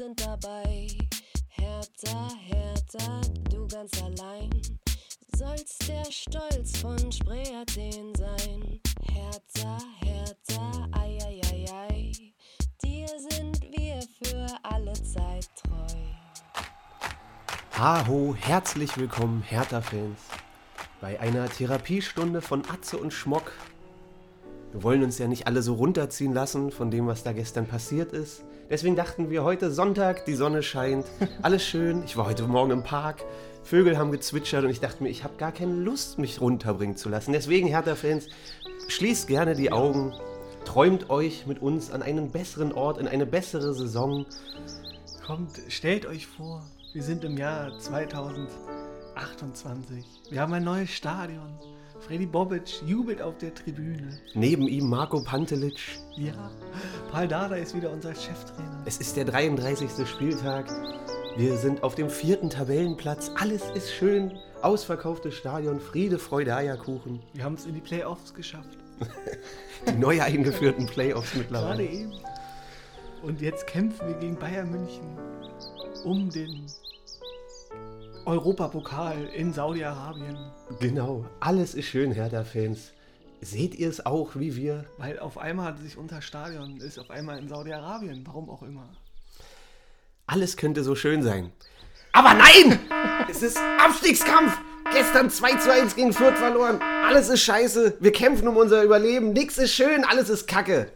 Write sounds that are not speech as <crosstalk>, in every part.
sind dabei. Hertha, Hertha, du ganz allein. Sollst der Stolz von Spree Athen sein. Hertha, Hertha, ei, ei, ei, ei. Dir sind wir für alle Zeit treu. Haho, herzlich willkommen, Hertha-Fans, bei einer Therapiestunde von Atze und Schmock. Wir wollen uns ja nicht alle so runterziehen lassen von dem, was da gestern passiert ist. Deswegen dachten wir heute Sonntag, die Sonne scheint, <laughs> alles schön. Ich war heute Morgen im Park, Vögel haben gezwitschert und ich dachte mir, ich habe gar keine Lust, mich runterbringen zu lassen. Deswegen, Hertha-Fans, schließt gerne die Augen, träumt euch mit uns an einen besseren Ort, in eine bessere Saison. Kommt, stellt euch vor, wir sind im Jahr 2028. Wir haben ein neues Stadion. Freddy Bobic jubelt auf der Tribüne. Neben ihm Marco Pantelic. Ja, Paul Dada ist wieder unser Cheftrainer. Es ist der 33. Spieltag. Wir sind auf dem vierten Tabellenplatz. Alles ist schön. Ausverkauftes Stadion, Friede, Freude, Eierkuchen. Wir haben es in die Playoffs geschafft. <laughs> Die neu eingeführten Playoffs Gerade mittlerweile. eben. Und jetzt kämpfen wir gegen Bayern München um den Europapokal in Saudi-Arabien. Genau, alles ist schön, Hertha-Fans. Seht ihr es auch wie wir? Weil auf einmal hat sich unser Stadion ist auf einmal in Saudi-Arabien. Warum auch immer. Alles könnte so schön sein. Aber nein! es ist Abstiegskampf! Gestern 2 zu 1 gegen Fürth verloren. Alles ist scheiße. Wir kämpfen um unser Überleben. Nix ist schön, alles ist Kacke.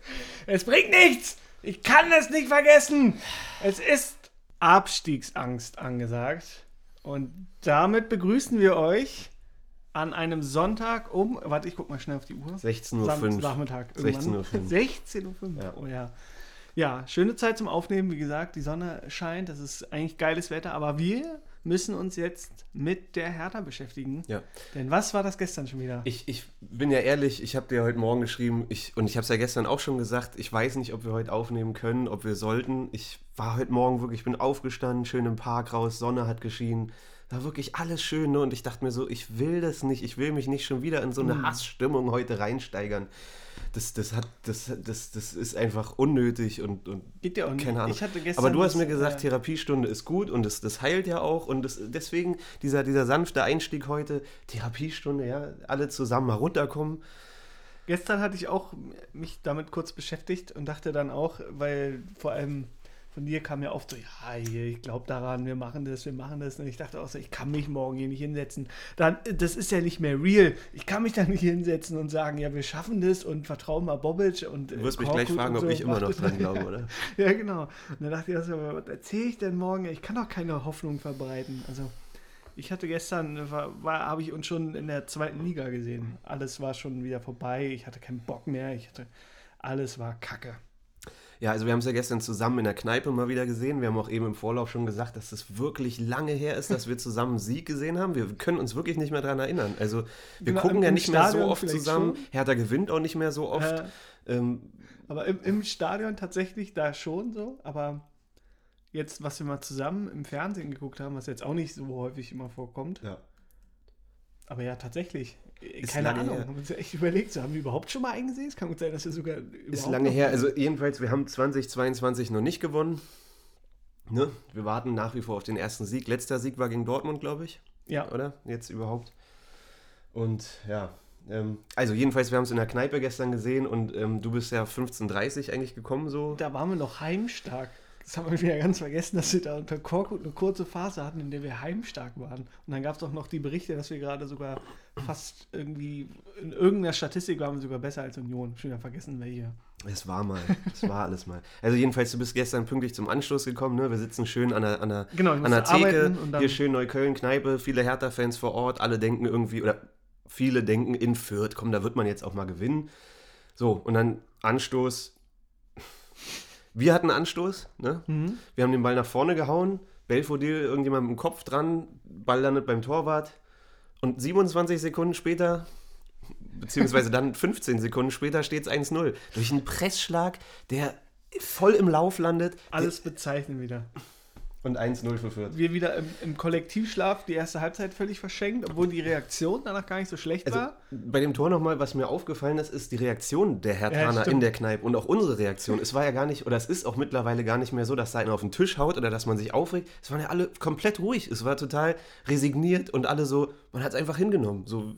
Es bringt nichts! Ich kann es nicht vergessen! Es ist Abstiegsangst angesagt. Und damit begrüßen wir euch an einem Sonntag um. Warte, ich guck mal schnell auf die Uhr. 16.05 Uhr. Samstagnachmittag. 16.05 Uhr. 16.05 Uhr. Ja. Oh ja. Ja, schöne Zeit zum Aufnehmen. Wie gesagt, die Sonne scheint. Das ist eigentlich geiles Wetter. Aber wir müssen uns jetzt mit der Hertha beschäftigen. Ja. Denn was war das gestern schon wieder? Ich, ich bin ja ehrlich, ich habe dir heute Morgen geschrieben, ich, und ich habe es ja gestern auch schon gesagt, ich weiß nicht, ob wir heute aufnehmen können, ob wir sollten. Ich war heute Morgen wirklich, ich bin aufgestanden, schön im Park raus, Sonne hat geschienen, war wirklich alles schön, ne? Und ich dachte mir so, ich will das nicht, ich will mich nicht schon wieder in so eine Hassstimmung heute reinsteigern. Das, das, hat, das, das, das ist einfach unnötig und, und Geht ja auch nicht. keine Ahnung. Aber du hast mir gesagt, äh, Therapiestunde ist gut und das, das heilt ja auch. Und das, deswegen dieser, dieser sanfte Einstieg heute, Therapiestunde, ja, alle zusammen mal runterkommen. Gestern hatte ich auch mich damit kurz beschäftigt und dachte dann auch, weil vor allem von dir kam ja oft so, ja, ich glaube daran, wir machen das, wir machen das. Und ich dachte auch so, ich kann mich morgen hier nicht hinsetzen. Dann, das ist ja nicht mehr real. Ich kann mich da nicht hinsetzen und sagen, ja, wir schaffen das und vertrauen mal Bobic und Du wirst mich gleich fragen, ob ich immer noch dran glaube, oder? <laughs> Ja, genau. Und dann dachte ich, also, was erzähle ich denn morgen? Ich kann doch keine Hoffnung verbreiten. Also, ich hatte gestern, war, war, habe ich uns schon in der zweiten Liga gesehen. Alles war schon wieder vorbei. Ich hatte keinen Bock mehr. Ich hatte, alles war Kacke. Ja, also wir haben es ja gestern zusammen in der Kneipe mal wieder gesehen. Wir haben auch eben im Vorlauf schon gesagt, dass es wirklich lange her ist, dass wir zusammen Sieg gesehen haben. Wir können uns wirklich nicht mehr daran erinnern. Also wir Genau, gucken ja nicht mehr so Stadion oft zusammen. schon. Hertha gewinnt auch nicht mehr so oft. Äh, Ähm, aber im, im Stadion tatsächlich da schon so. Aber jetzt, was wir mal zusammen im Fernsehen geguckt haben, was jetzt auch nicht so häufig immer vorkommt. ja. Aber ja, tatsächlich. Ist Keine Ahnung. her. Haben wir uns echt überlegt, so, haben wir überhaupt schon mal eingesehen? Es kann gut sein, dass wir sogar. Ist lange her. Also jedenfalls, wir haben 2022 noch nicht gewonnen. Ne? Wir warten nach wie vor auf den ersten Sieg. Letzter Sieg war gegen Dortmund, glaube ich. Ja, Oder? Jetzt überhaupt. Und ja. Ähm, also jedenfalls, wir haben es in der Kneipe gestern gesehen und ähm, du bist ja 15.30 eigentlich gekommen so. da waren wir noch heimstark. Das haben wir wieder ganz vergessen, dass wir da unter Korkut eine kurze Phase hatten, in der wir heimstark waren. Und dann gab es auch noch die Berichte, dass wir gerade sogar fast irgendwie in irgendeiner Statistik waren wir sogar besser als Union. Schon wieder vergessen, welche. Es war mal. Es war alles mal. Also jedenfalls, du bist gestern pünktlich zum Anstoß gekommen. Ne? Wir sitzen schön an der, an der, Genau, an der Theke. Hier schön Neukölln, Kneipe. Viele Hertha-Fans vor Ort. Alle denken irgendwie, oder viele denken in Fürth. Komm, da wird man jetzt auch mal gewinnen. So, und dann Anstoß. Wir hatten Anstoß. Ne? Mhm. Wir haben den Ball nach vorne gehauen. Belfodil, irgendjemand mit dem Kopf dran. Ball landet beim Torwart. Und 27 Sekunden später, beziehungsweise dann <laughs> 15 Sekunden später, steht es 1-0. Durch einen Pressschlag, der voll im Lauf landet. Alles bezeichnen wieder. Und 1-0 für Fürth. Wir wieder im, im Kollektivschlaf die erste Halbzeit völlig verschenkt, obwohl die Reaktion danach gar nicht so schlecht Also war. bei dem Tor nochmal, was mir aufgefallen ist, ist die Reaktion der Ja, Hertaner stimmt. in der Kneipe und auch unsere Reaktion. Es war ja gar nicht, oder es ist auch mittlerweile gar nicht mehr so, dass da einer auf den Tisch haut oder dass man sich aufregt. Es waren ja alle komplett ruhig. Es war total resigniert und alle so, man hat es einfach hingenommen. So,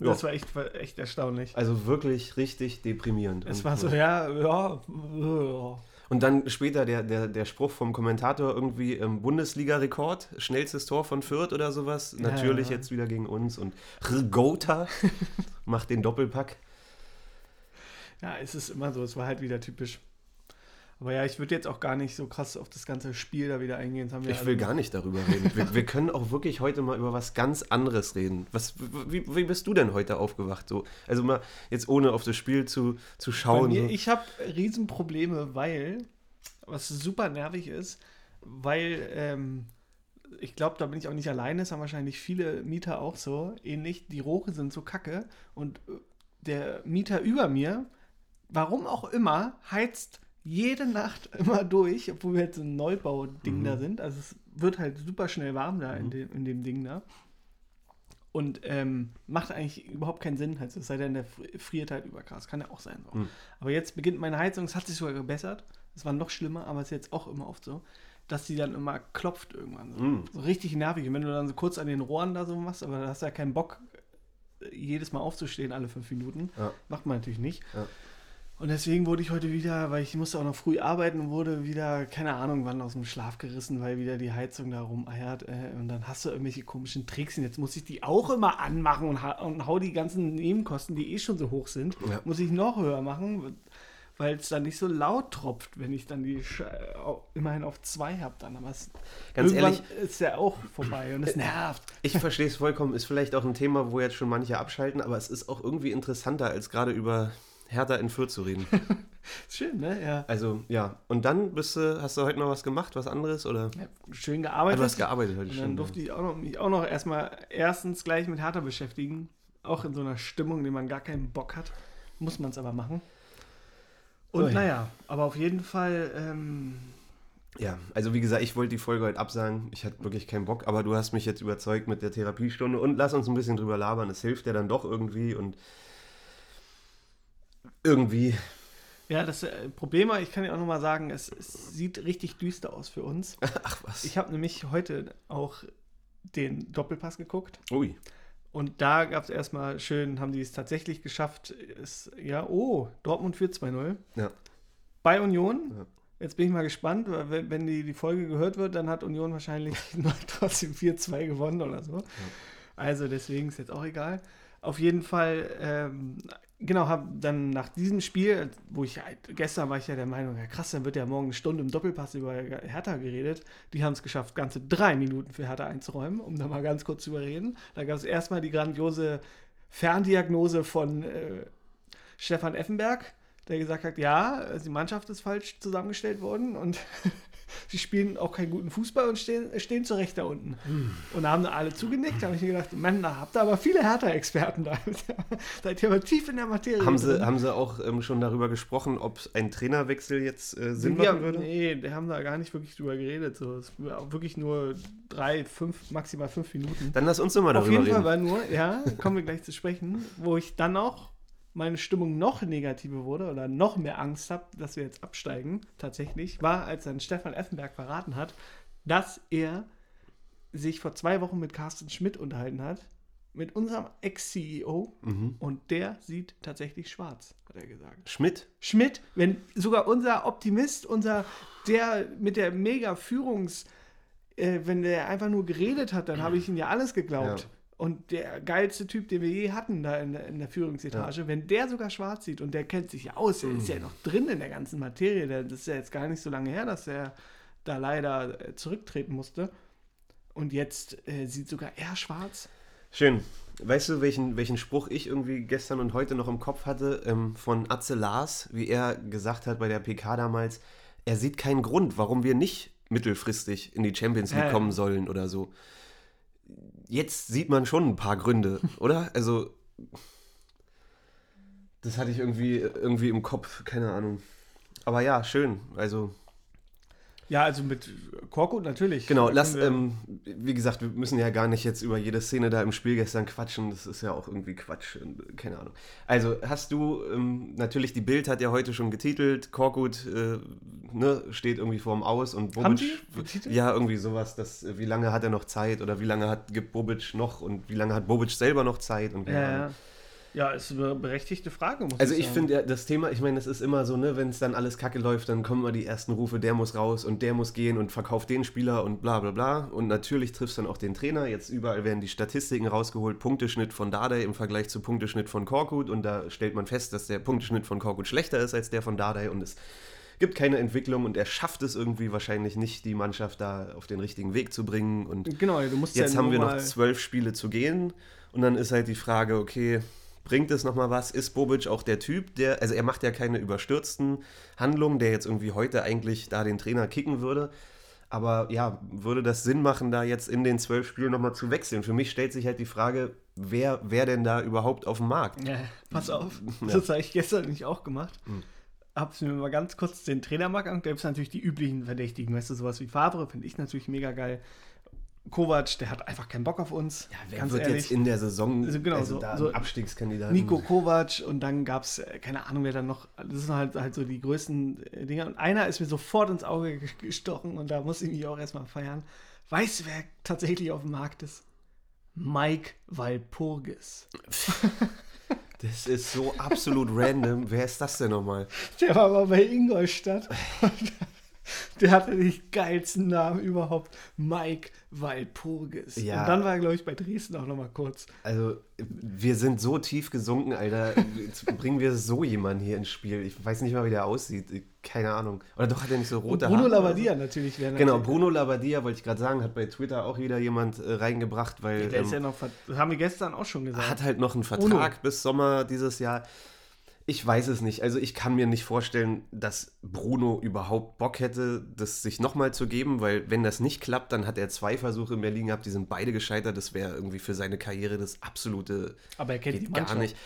ja. Das war echt, echt erstaunlich. also wirklich richtig deprimierend. Es war so, ja, ja, ja. Und dann später der, der, der Spruch vom Kommentator irgendwie ähm, Bundesliga-Rekord, schnellstes Tor von Fürth oder sowas. Ja, Natürlich ja. jetzt wieder gegen uns. Und Rgota <laughs> macht den Doppelpack. Ja, es ist immer so, es war halt wieder typisch. Aber ja, ich würde jetzt auch gar nicht so krass auf das ganze Spiel da wieder eingehen. Ich will gar nicht darüber reden. Wir, wir können auch wirklich heute mal über was ganz anderes reden. Was, wie, wie bist du denn heute aufgewacht? So? Also mal jetzt ohne auf das Spiel zu, zu schauen. mir, so. ich habe Riesenprobleme, weil, was super nervig ist, weil ähm, ich glaube, da bin ich auch nicht alleine, es haben wahrscheinlich viele Mieter auch so ähnlich. Die Rohre sind so kacke und äh, der Mieter über mir, warum auch immer, heizt jede Nacht <laughs> immer durch, obwohl wir jetzt ein Neubau-Ding Mhm. da sind. Also es wird halt super schnell warm da in, dem, in dem Ding da. Und ähm, macht eigentlich überhaupt keinen Sinn, halt, es sei denn, der fri- friert halt überkrass. Kann ja auch sein. So. Mhm. Aber jetzt beginnt meine Heizung, es hat sich sogar gebessert. Es war noch schlimmer, aber es ist jetzt auch immer oft so, dass die dann immer klopft irgendwann. So, Mhm. so richtig nervig. Und wenn du dann so kurz an den Rohren da so machst, aber da hast du ja keinen Bock, jedes Mal aufzustehen alle fünf Minuten. Ja. Macht man natürlich nicht. Ja. Und deswegen wurde ich heute wieder, weil ich musste auch noch früh arbeiten, wurde wieder, keine Ahnung wann, aus dem Schlaf gerissen, weil wieder die Heizung da rumeiert. Äh, und dann hast du irgendwelche komischen Tricks. Und jetzt muss ich die auch immer anmachen und, ha und hau die ganzen Nebenkosten, die eh schon so hoch sind, Ja. muss ich noch höher machen, weil es dann nicht so laut tropft, wenn ich dann die Sch immerhin auf zwei habe dann. Aber es, Ganz ehrlich, ist der auch vorbei und es nervt. ich verstehe es vollkommen. Ist vielleicht auch ein Thema, wo jetzt schon manche abschalten, aber es ist auch irgendwie interessanter, als gerade über Hertha in Fürth zu reden. <laughs> Schön, ne? Ja. Also, ja. Und dann bist du, hast du heute noch was gemacht, was anderes? Oder? ja schön gearbeitet. du hast gearbeitet heute Und schon. dann durfte ich auch noch, mich auch noch erstmal erstens gleich mit Hertha beschäftigen. Auch in so einer Stimmung, in der man gar keinen Bock hat. Muss man es aber machen. Und Ui. naja, aber auf jeden Fall, ähm, Ja, also wie gesagt, ich wollte die Folge heute absagen. Ich hatte wirklich keinen Bock, aber du hast mich jetzt überzeugt mit der Therapiestunde und lass uns ein bisschen drüber labern. Es hilft ja dann doch irgendwie und irgendwie. ja, das äh, Problem war, ich kann ja auch nochmal sagen, es, es sieht richtig düster aus für uns. <laughs> Ach was. Ich habe nämlich heute auch den Doppelpass geguckt. Ui. Und da gab es erstmal schön, haben die es tatsächlich geschafft. Ist, ja, oh, Dortmund führt 2-0. Ja. Bei Union. Ja. Jetzt bin ich mal gespannt, weil wenn- die, die Folge gehört wird, dann hat Union wahrscheinlich <laughs> trotzdem 4-2 gewonnen oder so. Also deswegen ist jetzt auch egal. Auf jeden Fall, ähm, genau, habe dann nach diesem Spiel, wo ich halt, gestern war ich ja der Meinung, ja krass, dann wird ja morgen eine Stunde im Doppelpass über Hertha geredet. Die haben es geschafft, ganze drei Minuten für Hertha einzuräumen, um da mal ganz kurz zu überreden. Da gab es erstmal die grandiose Ferndiagnose von äh, Stefan Effenberg, der gesagt hat, ja, die Mannschaft ist falsch zusammengestellt worden und <laughs> sie spielen auch keinen guten Fußball und stehen, stehen zu Recht da unten. Und da haben alle zugenickt, da habe ich mir gedacht, Mann, da habt ihr aber viele Hertha-Experten da. <laughs> Seid ihr aber tief in der Materie. Haben sie, drin. haben sie auch ähm, schon darüber gesprochen, ob ein Trainerwechsel jetzt äh, Sinn wir, machen würde? Nee, die haben da gar nicht wirklich drüber geredet. So. Es war wirklich nur drei, fünf, maximal fünf Minuten. Dann lass uns doch mal Auf darüber jeden Fall reden. war nur, ja, kommen wir gleich zu sprechen, wo ich dann auch meine Stimmung noch negativer wurde oder noch mehr Angst habe, dass wir jetzt absteigen, tatsächlich, war, als dann Stefan Effenberg verraten hat, dass er sich vor zwei Wochen mit Carsten Schmidt unterhalten hat, mit unserem Ex-CEO, Mhm. und der sieht tatsächlich schwarz, hat er gesagt. Schmidt? Schmidt, wenn sogar unser Optimist, unser, der mit der mega Führungs, äh, wenn der einfach nur geredet hat, dann habe ich ihm ja alles geglaubt. Ja. Und der geilste Typ, den wir je hatten da in der, in der Führungsetage, wenn der sogar schwarz sieht und der kennt sich ja aus, der ist ja noch drin in der ganzen Materie, der, das ist ja jetzt gar nicht so lange her, dass er da leider äh, zurücktreten musste. Und jetzt äh, sieht sogar er schwarz. Schön. Weißt du, welchen, welchen Spruch ich irgendwie gestern und heute noch im Kopf hatte ähm, von Atze Lars, wie er gesagt hat bei der PK damals, er sieht keinen Grund, warum wir nicht mittelfristig in die Champions League Ja, ja. kommen sollen oder so. Jetzt sieht man schon ein paar Gründe, oder? Also, das hatte ich irgendwie, irgendwie im Kopf, keine Ahnung. Aber ja, schön. Also, Ja, also mit Korkut natürlich. Genau, lass, ähm, wie gesagt, wir müssen ja gar nicht jetzt über jede Szene da im Spiel gestern quatschen. Das ist ja auch irgendwie Quatsch. und, Keine Ahnung. Also, hast du, ähm, natürlich, die Bild hat ja heute schon getitelt, Korkut äh, ne, steht irgendwie vorm Aus und Bobic. Ja, irgendwie sowas, dass, äh, wie lange hat er noch Zeit oder wie lange hat, gibt Bobic noch und wie lange hat Bobic selber noch Zeit und keine ja, Ahnung. ja. Ja, ist eine berechtigte Frage, muss Also ich ich finde ja, das Thema, ich meine, es ist immer so, ne, wenn es dann alles kacke läuft, dann kommen immer die ersten Rufe, der muss raus und der muss gehen und verkauft den Spieler und bla bla bla. Und natürlich triffst dann auch den Trainer. Jetzt überall werden die Statistiken rausgeholt, Punkteschnitt von Dardai im Vergleich zu Punkteschnitt von Korkut. Und da stellt man fest, dass der Punkteschnitt von Korkut schlechter ist als der von Dardai und es gibt keine Entwicklung und er schafft es irgendwie wahrscheinlich nicht, die Mannschaft da auf den richtigen Weg zu bringen. Und Genau, du musst Jetzt ja haben wir noch zwölf Spiele zu gehen und dann ist halt die Frage, okay, bringt es nochmal was? Ist Bobic auch der Typ, der, also er macht ja keine überstürzten Handlungen, der jetzt irgendwie heute eigentlich da den Trainer kicken würde. Aber ja, würde das Sinn machen, da jetzt in den zwölf Spielen nochmal zu wechseln? Für mich stellt sich halt die Frage, wer, wer denn da überhaupt auf dem Markt? Ja, pass auf, Ja. das habe ich gestern nicht auch gemacht. Hm. Hab's mir mal ganz kurz den Trainermarkt angeguckt. Da gibt es natürlich die üblichen Verdächtigen. Weißt du, sowas wie Favre finde ich natürlich mega geil. Kovac, der hat einfach keinen Bock auf uns. Ja, wer wird ehrlich. jetzt in der Saison Also genau, so- da so ein Abstiegskandidaten? Nico Kovac und dann gab es, keine Ahnung, wer dann noch, das sind halt, halt so die größten äh, Dinger. Und einer ist mir sofort ins Auge ge- <laughs> gestochen und da muss ich mich auch erstmal feiern. Weißt du, wer tatsächlich auf dem Markt ist? Mike Walpurgis. <laughs> Das ist so absolut random. Wer ist das denn nochmal? <laughs> Der war mal bei Ingolstadt. <laughs> Der hatte den geilsten Namen überhaupt. Mike Walpurgis. Ja. Und dann war er, glaube ich, bei Dresden auch noch mal kurz. Also, wir sind so tief gesunken, Alter. Jetzt bringen wir so jemanden hier ins Spiel. Ich weiß nicht mal, wie der aussieht. Keine Ahnung. Oder doch hat er nicht so rote Bruno Haare? oder Labbadia natürlich. wäre Genau, natürlich- Bruno Labbadia, wollte ich gerade sagen, hat bei Twitter auch wieder jemand äh, reingebracht, weil Der ist ja ähm, noch, haben wir gestern auch schon gesagt. hat halt noch einen Vertrag Bruno. bis Sommer dieses Jahr. Ich weiß es nicht. Also ich kann mir nicht vorstellen, dass Bruno überhaupt Bock hätte, das sich nochmal zu geben, weil wenn das nicht klappt, dann hat er zwei Versuche in Berlin gehabt, die sind beide gescheitert. Das wäre irgendwie für seine Karriere das absolute Aber er kennt die Mannschaft. gar nicht.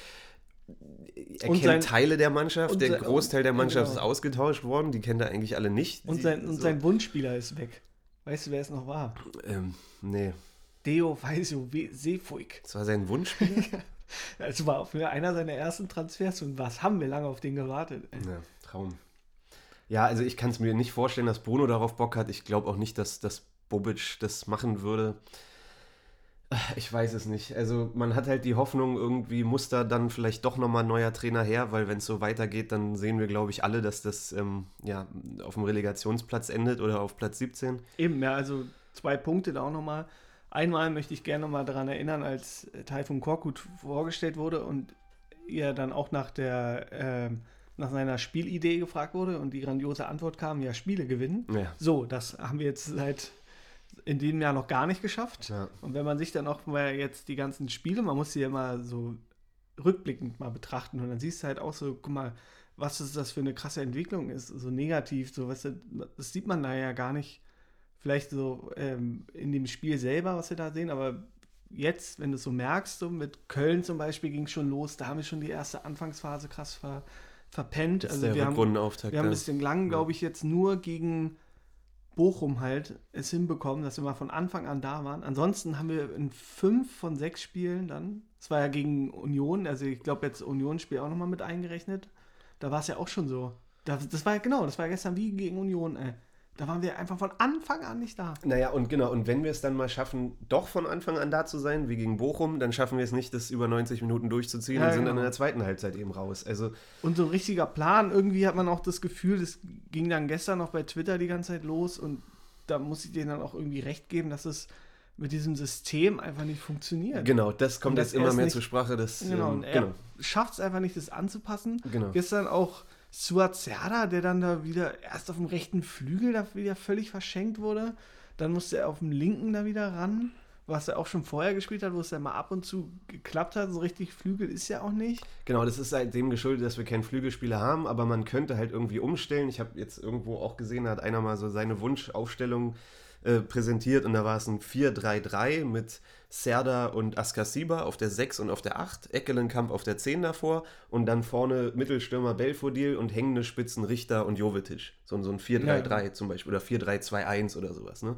Er Und kennt sein- Teile der Mannschaft, der sein- Großteil der Mannschaft genau. ist ausgetauscht worden, die kennt er eigentlich alle nicht. Und Die- sein, und so, sein Wunschspieler ist weg. Weißt du, wer es noch war? ähm, nee, Deo Weisio Seefuig. das war sein Wunschspieler. <laughs> <laughs> Das war für einer seiner ersten Transfers. Und was haben wir lange auf den gewartet? Ja, Traum. Ja, also ich kann es mir nicht vorstellen, dass Bruno darauf Bock hat. Ich glaube auch nicht, dass, dass Bobic das machen würde. Ich weiß es nicht. Also man hat halt die Hoffnung, irgendwie muss da dann vielleicht doch nochmal ein neuer Trainer her, weil wenn es so weitergeht, dann sehen wir, glaube ich, alle, dass das ähm, ja, auf dem Relegationsplatz endet oder auf Platz 17. Eben, ja, also zwei Punkte da auch nochmal. Einmal möchte ich gerne nochmal daran erinnern, als Taifun Korkut vorgestellt wurde und er dann auch nach der ähm, nach seiner Spielidee gefragt wurde und die grandiose Antwort kam, ja, Spiele gewinnen. Ja. So, das haben wir jetzt seit in diesem Jahr noch gar nicht geschafft. Ja. Und wenn man sich dann auch mal jetzt die ganzen Spiele, man muss sie ja mal so rückblickend mal betrachten und dann siehst du halt auch so, guck mal, was ist das für eine krasse Entwicklung ist, so negativ, so was das sieht man da ja gar nicht, vielleicht so ähm, in dem Spiel selber, was wir da sehen, aber jetzt, wenn du es so merkst, so mit Köln zum Beispiel ging es schon los, da haben wir schon die erste Anfangsphase krass ver, verpennt. Das ist also der wir haben, wir haben ein bisschen lang, glaube ich, jetzt nur gegen Bochum halt es hinbekommen, dass wir mal von Anfang an da waren. Ansonsten haben wir in fünf von sechs Spielen dann, es war ja gegen Union, also ich glaube jetzt Union-Spiel auch nochmal mit eingerechnet, da war es ja auch schon so. Das, das war ja genau, das war ja gestern wie gegen Union, ey. Da waren wir einfach von Anfang an nicht da. Naja, und genau, und wenn wir es dann mal schaffen, doch von Anfang an da zu sein, wie gegen Bochum, dann schaffen wir es nicht, das über 90 Minuten durchzuziehen Ja, und sind dann genau. in der zweiten Halbzeit eben raus. Also, Und so ein richtiger Plan, irgendwie hat man auch das Gefühl, das ging dann gestern noch bei Twitter die ganze Zeit los und da muss ich denen dann auch irgendwie recht geben, dass es mit diesem System einfach nicht funktioniert. genau, das kommt jetzt er immer mehr nicht- zur Sprache. Das, Genau, ähm, er schafft es einfach nicht, das anzupassen. Genau. Gestern auch Suat Serda, der dann da wieder erst auf dem rechten Flügel da wieder völlig verschenkt wurde. Dann musste er auf dem linken da wieder ran, was er auch schon vorher gespielt hat, wo es dann mal ab und zu geklappt hat. So richtig Flügel ist ja auch nicht. Genau, das ist halt dem geschuldet, dass wir keinen Flügelspieler haben, aber man könnte halt irgendwie umstellen. Ich habe jetzt irgendwo auch gesehen, da hat einer mal so seine Wunschaufstellung äh, präsentiert und da war es ein 4-3-3 mit Serda und Askasiba auf der 6 und auf der 8, Eckelenkamp auf der 10 davor und dann vorne Mittelstürmer Belfodil und hängende Spitzen Richter und Jovetic. So, so ein 4-3-3 ja. zum Beispiel oder 4-3-2-1 oder sowas. Ne?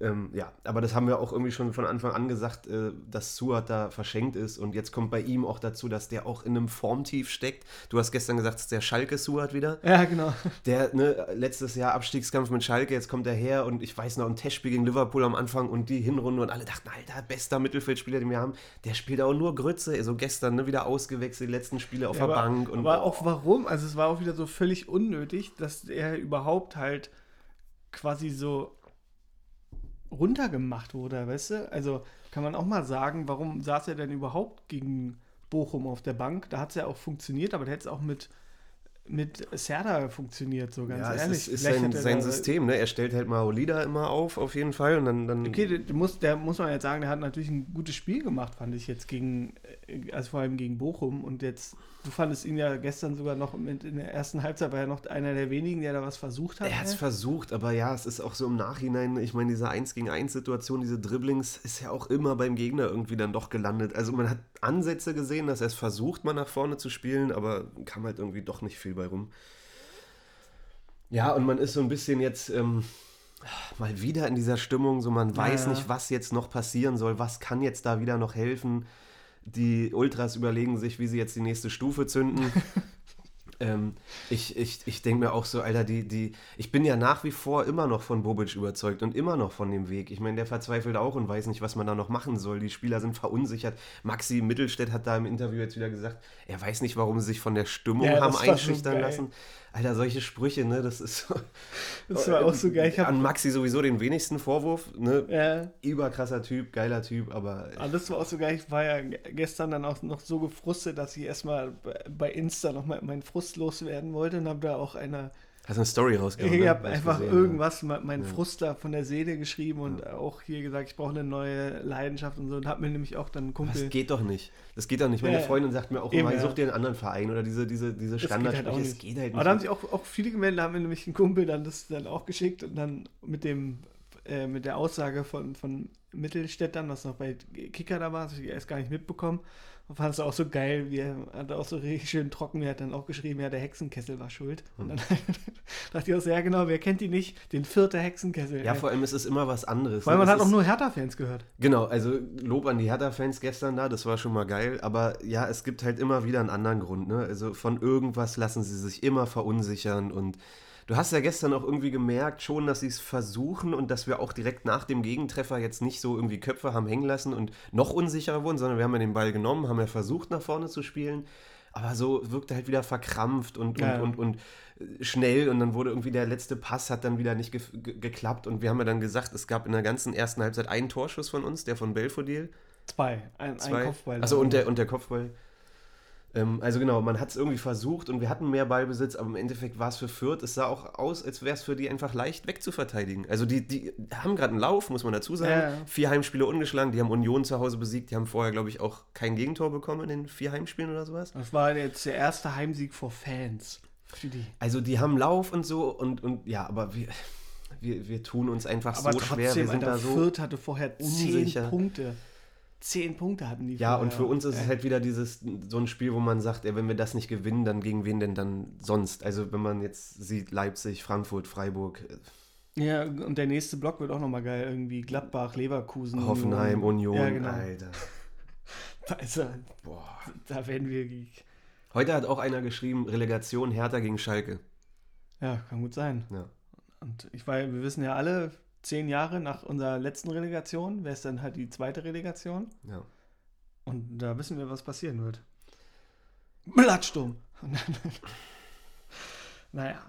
Ähm, ja, aber das haben wir auch irgendwie schon von Anfang an gesagt, äh, dass Suat da verschenkt ist. Und jetzt kommt bei ihm auch dazu, dass der auch in einem Formtief steckt. Du hast gestern gesagt, es ist der Schalke Suat wieder. Ja, genau. Der ne, letztes Jahr Abstiegskampf mit Schalke, jetzt kommt er her und ich weiß noch, ein Testspiel gegen Liverpool am Anfang und die Hinrunde und alle dachten, Alter, bester Mittelfeldspieler, den wir haben. Der spielt auch nur Grütze. Also gestern ne, wieder ausgewechselt, die letzten Spiele auf ja, der aber, Bank. Und, aber auch warum? Also es war auch wieder so völlig unnötig, dass er überhaupt halt quasi so runtergemacht wurde, weißt du? Also kann man auch mal sagen, warum saß er denn überhaupt gegen Bochum auf der Bank? Da hat es ja auch funktioniert, aber der hätte es auch mit mit Serda funktioniert, so ganz ja, ehrlich. Es ist, ist sein, sein System, ne? Er stellt halt Maolida immer auf, auf jeden Fall. Und dann, dann okay, der muss, der muss man jetzt sagen, der hat natürlich ein gutes Spiel gemacht, fand ich jetzt gegen, äh, also vor allem gegen Bochum. Und jetzt, du fandest ihn ja gestern sogar noch in der ersten Halbzeit, war er noch einer der wenigen, der da was versucht hat. Er hat es versucht, aber ja, es ist auch so im Nachhinein, ich meine, diese 1 gegen 1 Situation, diese Dribblings, ist ja auch immer beim Gegner irgendwie dann doch gelandet. Also man hat Ansätze gesehen, dass er es versucht, mal nach vorne zu spielen, aber kam halt irgendwie doch nicht viel bei rum. Ja, und man ist so ein bisschen jetzt ähm, mal wieder in dieser Stimmung, so man weiß ja, ja. nicht, was jetzt noch passieren soll, was kann jetzt da wieder noch helfen. Die Ultras überlegen sich, wie sie jetzt die nächste Stufe zünden. <laughs> Ähm, ich ich, ich denke mir auch so, Alter, die, die, ich bin ja nach wie vor immer noch von Bobic überzeugt und immer noch von dem Weg. Ich meine, der verzweifelt auch und weiß nicht, was man da noch machen soll. Die Spieler sind verunsichert. Maxi Mittelstädt hat da im Interview jetzt wieder gesagt, er weiß nicht, warum sie sich von der Stimmung ja, haben einschüchtern so lassen. Alter, solche Sprüche, ne, das ist so. Das war auch so geil. An Maxi sowieso den wenigsten Vorwurf, ne? Ja. Überkrasser Typ, geiler Typ, aber. aber das war auch so geil. Ich war ja gestern dann auch noch so gefrustet, dass ich erstmal bei Insta nochmal meinen Frust loswerden wollte und habe da auch eine Hast du eine Story rausgehauen? Ich ne? habe einfach gesehen, irgendwas, ja. meinen Frust da von der Seele geschrieben und ja. auch hier gesagt, ich brauche eine neue Leidenschaft und so. Und habe mir nämlich auch dann einen Kumpel. Das geht doch nicht. Das geht doch nicht. Meine Freundin sagt mir auch immer, such dir einen anderen Verein oder diese, diese, diese Standardsprüche. Es geht halt nicht. Aber da haben sich auch, auch viele gemeldet, da haben mir nämlich einen Kumpel dann das dann auch geschickt und dann mit dem äh, mit der Aussage von, von Mittelstädtern, was noch bei Kicker da war, das habe ich erst gar nicht mitbekommen. Fand es auch so geil, wie er hat auch so richtig schön trocken, er hat dann auch geschrieben, ja, der Hexenkessel war schuld. Und dann <laughs> dachte ich auch so, ja genau, wer kennt die nicht? Den vierten Hexenkessel. Ja, ey. vor allem ist es immer was anderes. Weil ne? man hat auch nur Hertha-Fans gehört. Genau, also Lob an die Hertha-Fans gestern da, das war schon mal geil. Aber ja, es gibt halt immer wieder einen anderen Grund. Ne? Also von irgendwas lassen sie sich immer verunsichern und Du hast ja gestern auch irgendwie gemerkt schon, dass sie es versuchen und dass wir auch direkt nach dem Gegentreffer jetzt nicht so irgendwie Köpfe haben hängen lassen und noch unsicherer wurden, sondern wir haben ja den Ball genommen, haben ja versucht nach vorne zu spielen, aber so wirkte halt wieder verkrampft und, ja. und, und, und, schnell und dann wurde irgendwie der letzte Pass hat dann wieder nicht ge geklappt und wir haben ja dann gesagt, es gab in der ganzen ersten Halbzeit einen Torschuss von uns, der von Belfodil. Zwei, ein, Zwei. ein Kopfball. Also und der, und der Kopfball. Ähm, also genau, man hat es irgendwie versucht und wir hatten mehr Ballbesitz, aber im Endeffekt war es für Fürth, es sah auch aus, als wäre es für die einfach leicht wegzuverteidigen. Also die, die haben gerade einen Lauf, muss man dazu sagen. Ja. Vier Heimspiele ungeschlagen, die haben Union zu Hause besiegt, die haben vorher, glaube ich, auch kein Gegentor bekommen in den vier Heimspielen oder sowas. Das war jetzt der erste Heimsieg vor Fans. Für die. Also die haben Lauf und so und, und ja, aber wir, wir, wir tun uns einfach aber so trotzdem, schwer. Wir sind Alter, da so Fürth hatte vorher zehn Punkte zehn Punkte hatten die. Ja, und für uns ist es halt wieder dieses so ein Spiel, wo man sagt, ja, wenn wir das nicht gewinnen, dann gegen wen denn dann sonst? Also wenn man jetzt sieht, Leipzig, Frankfurt, Freiburg. Äh, ja, und der nächste Block wird auch nochmal geil. Irgendwie Gladbach, Leverkusen. Hoffenheim, Union, ja, genau. Alter. <laughs> Also, Boah. da werden wir. Heute hat auch einer geschrieben, Relegation Hertha gegen Schalke. Ja, kann gut sein. Ja. Und ich weil wir wissen ja alle, zehn Jahre nach unserer letzten Relegation wäre es dann halt die zweite Relegation. Ja. Und da wissen wir, was passieren wird. Blattsturm. <laughs> naja.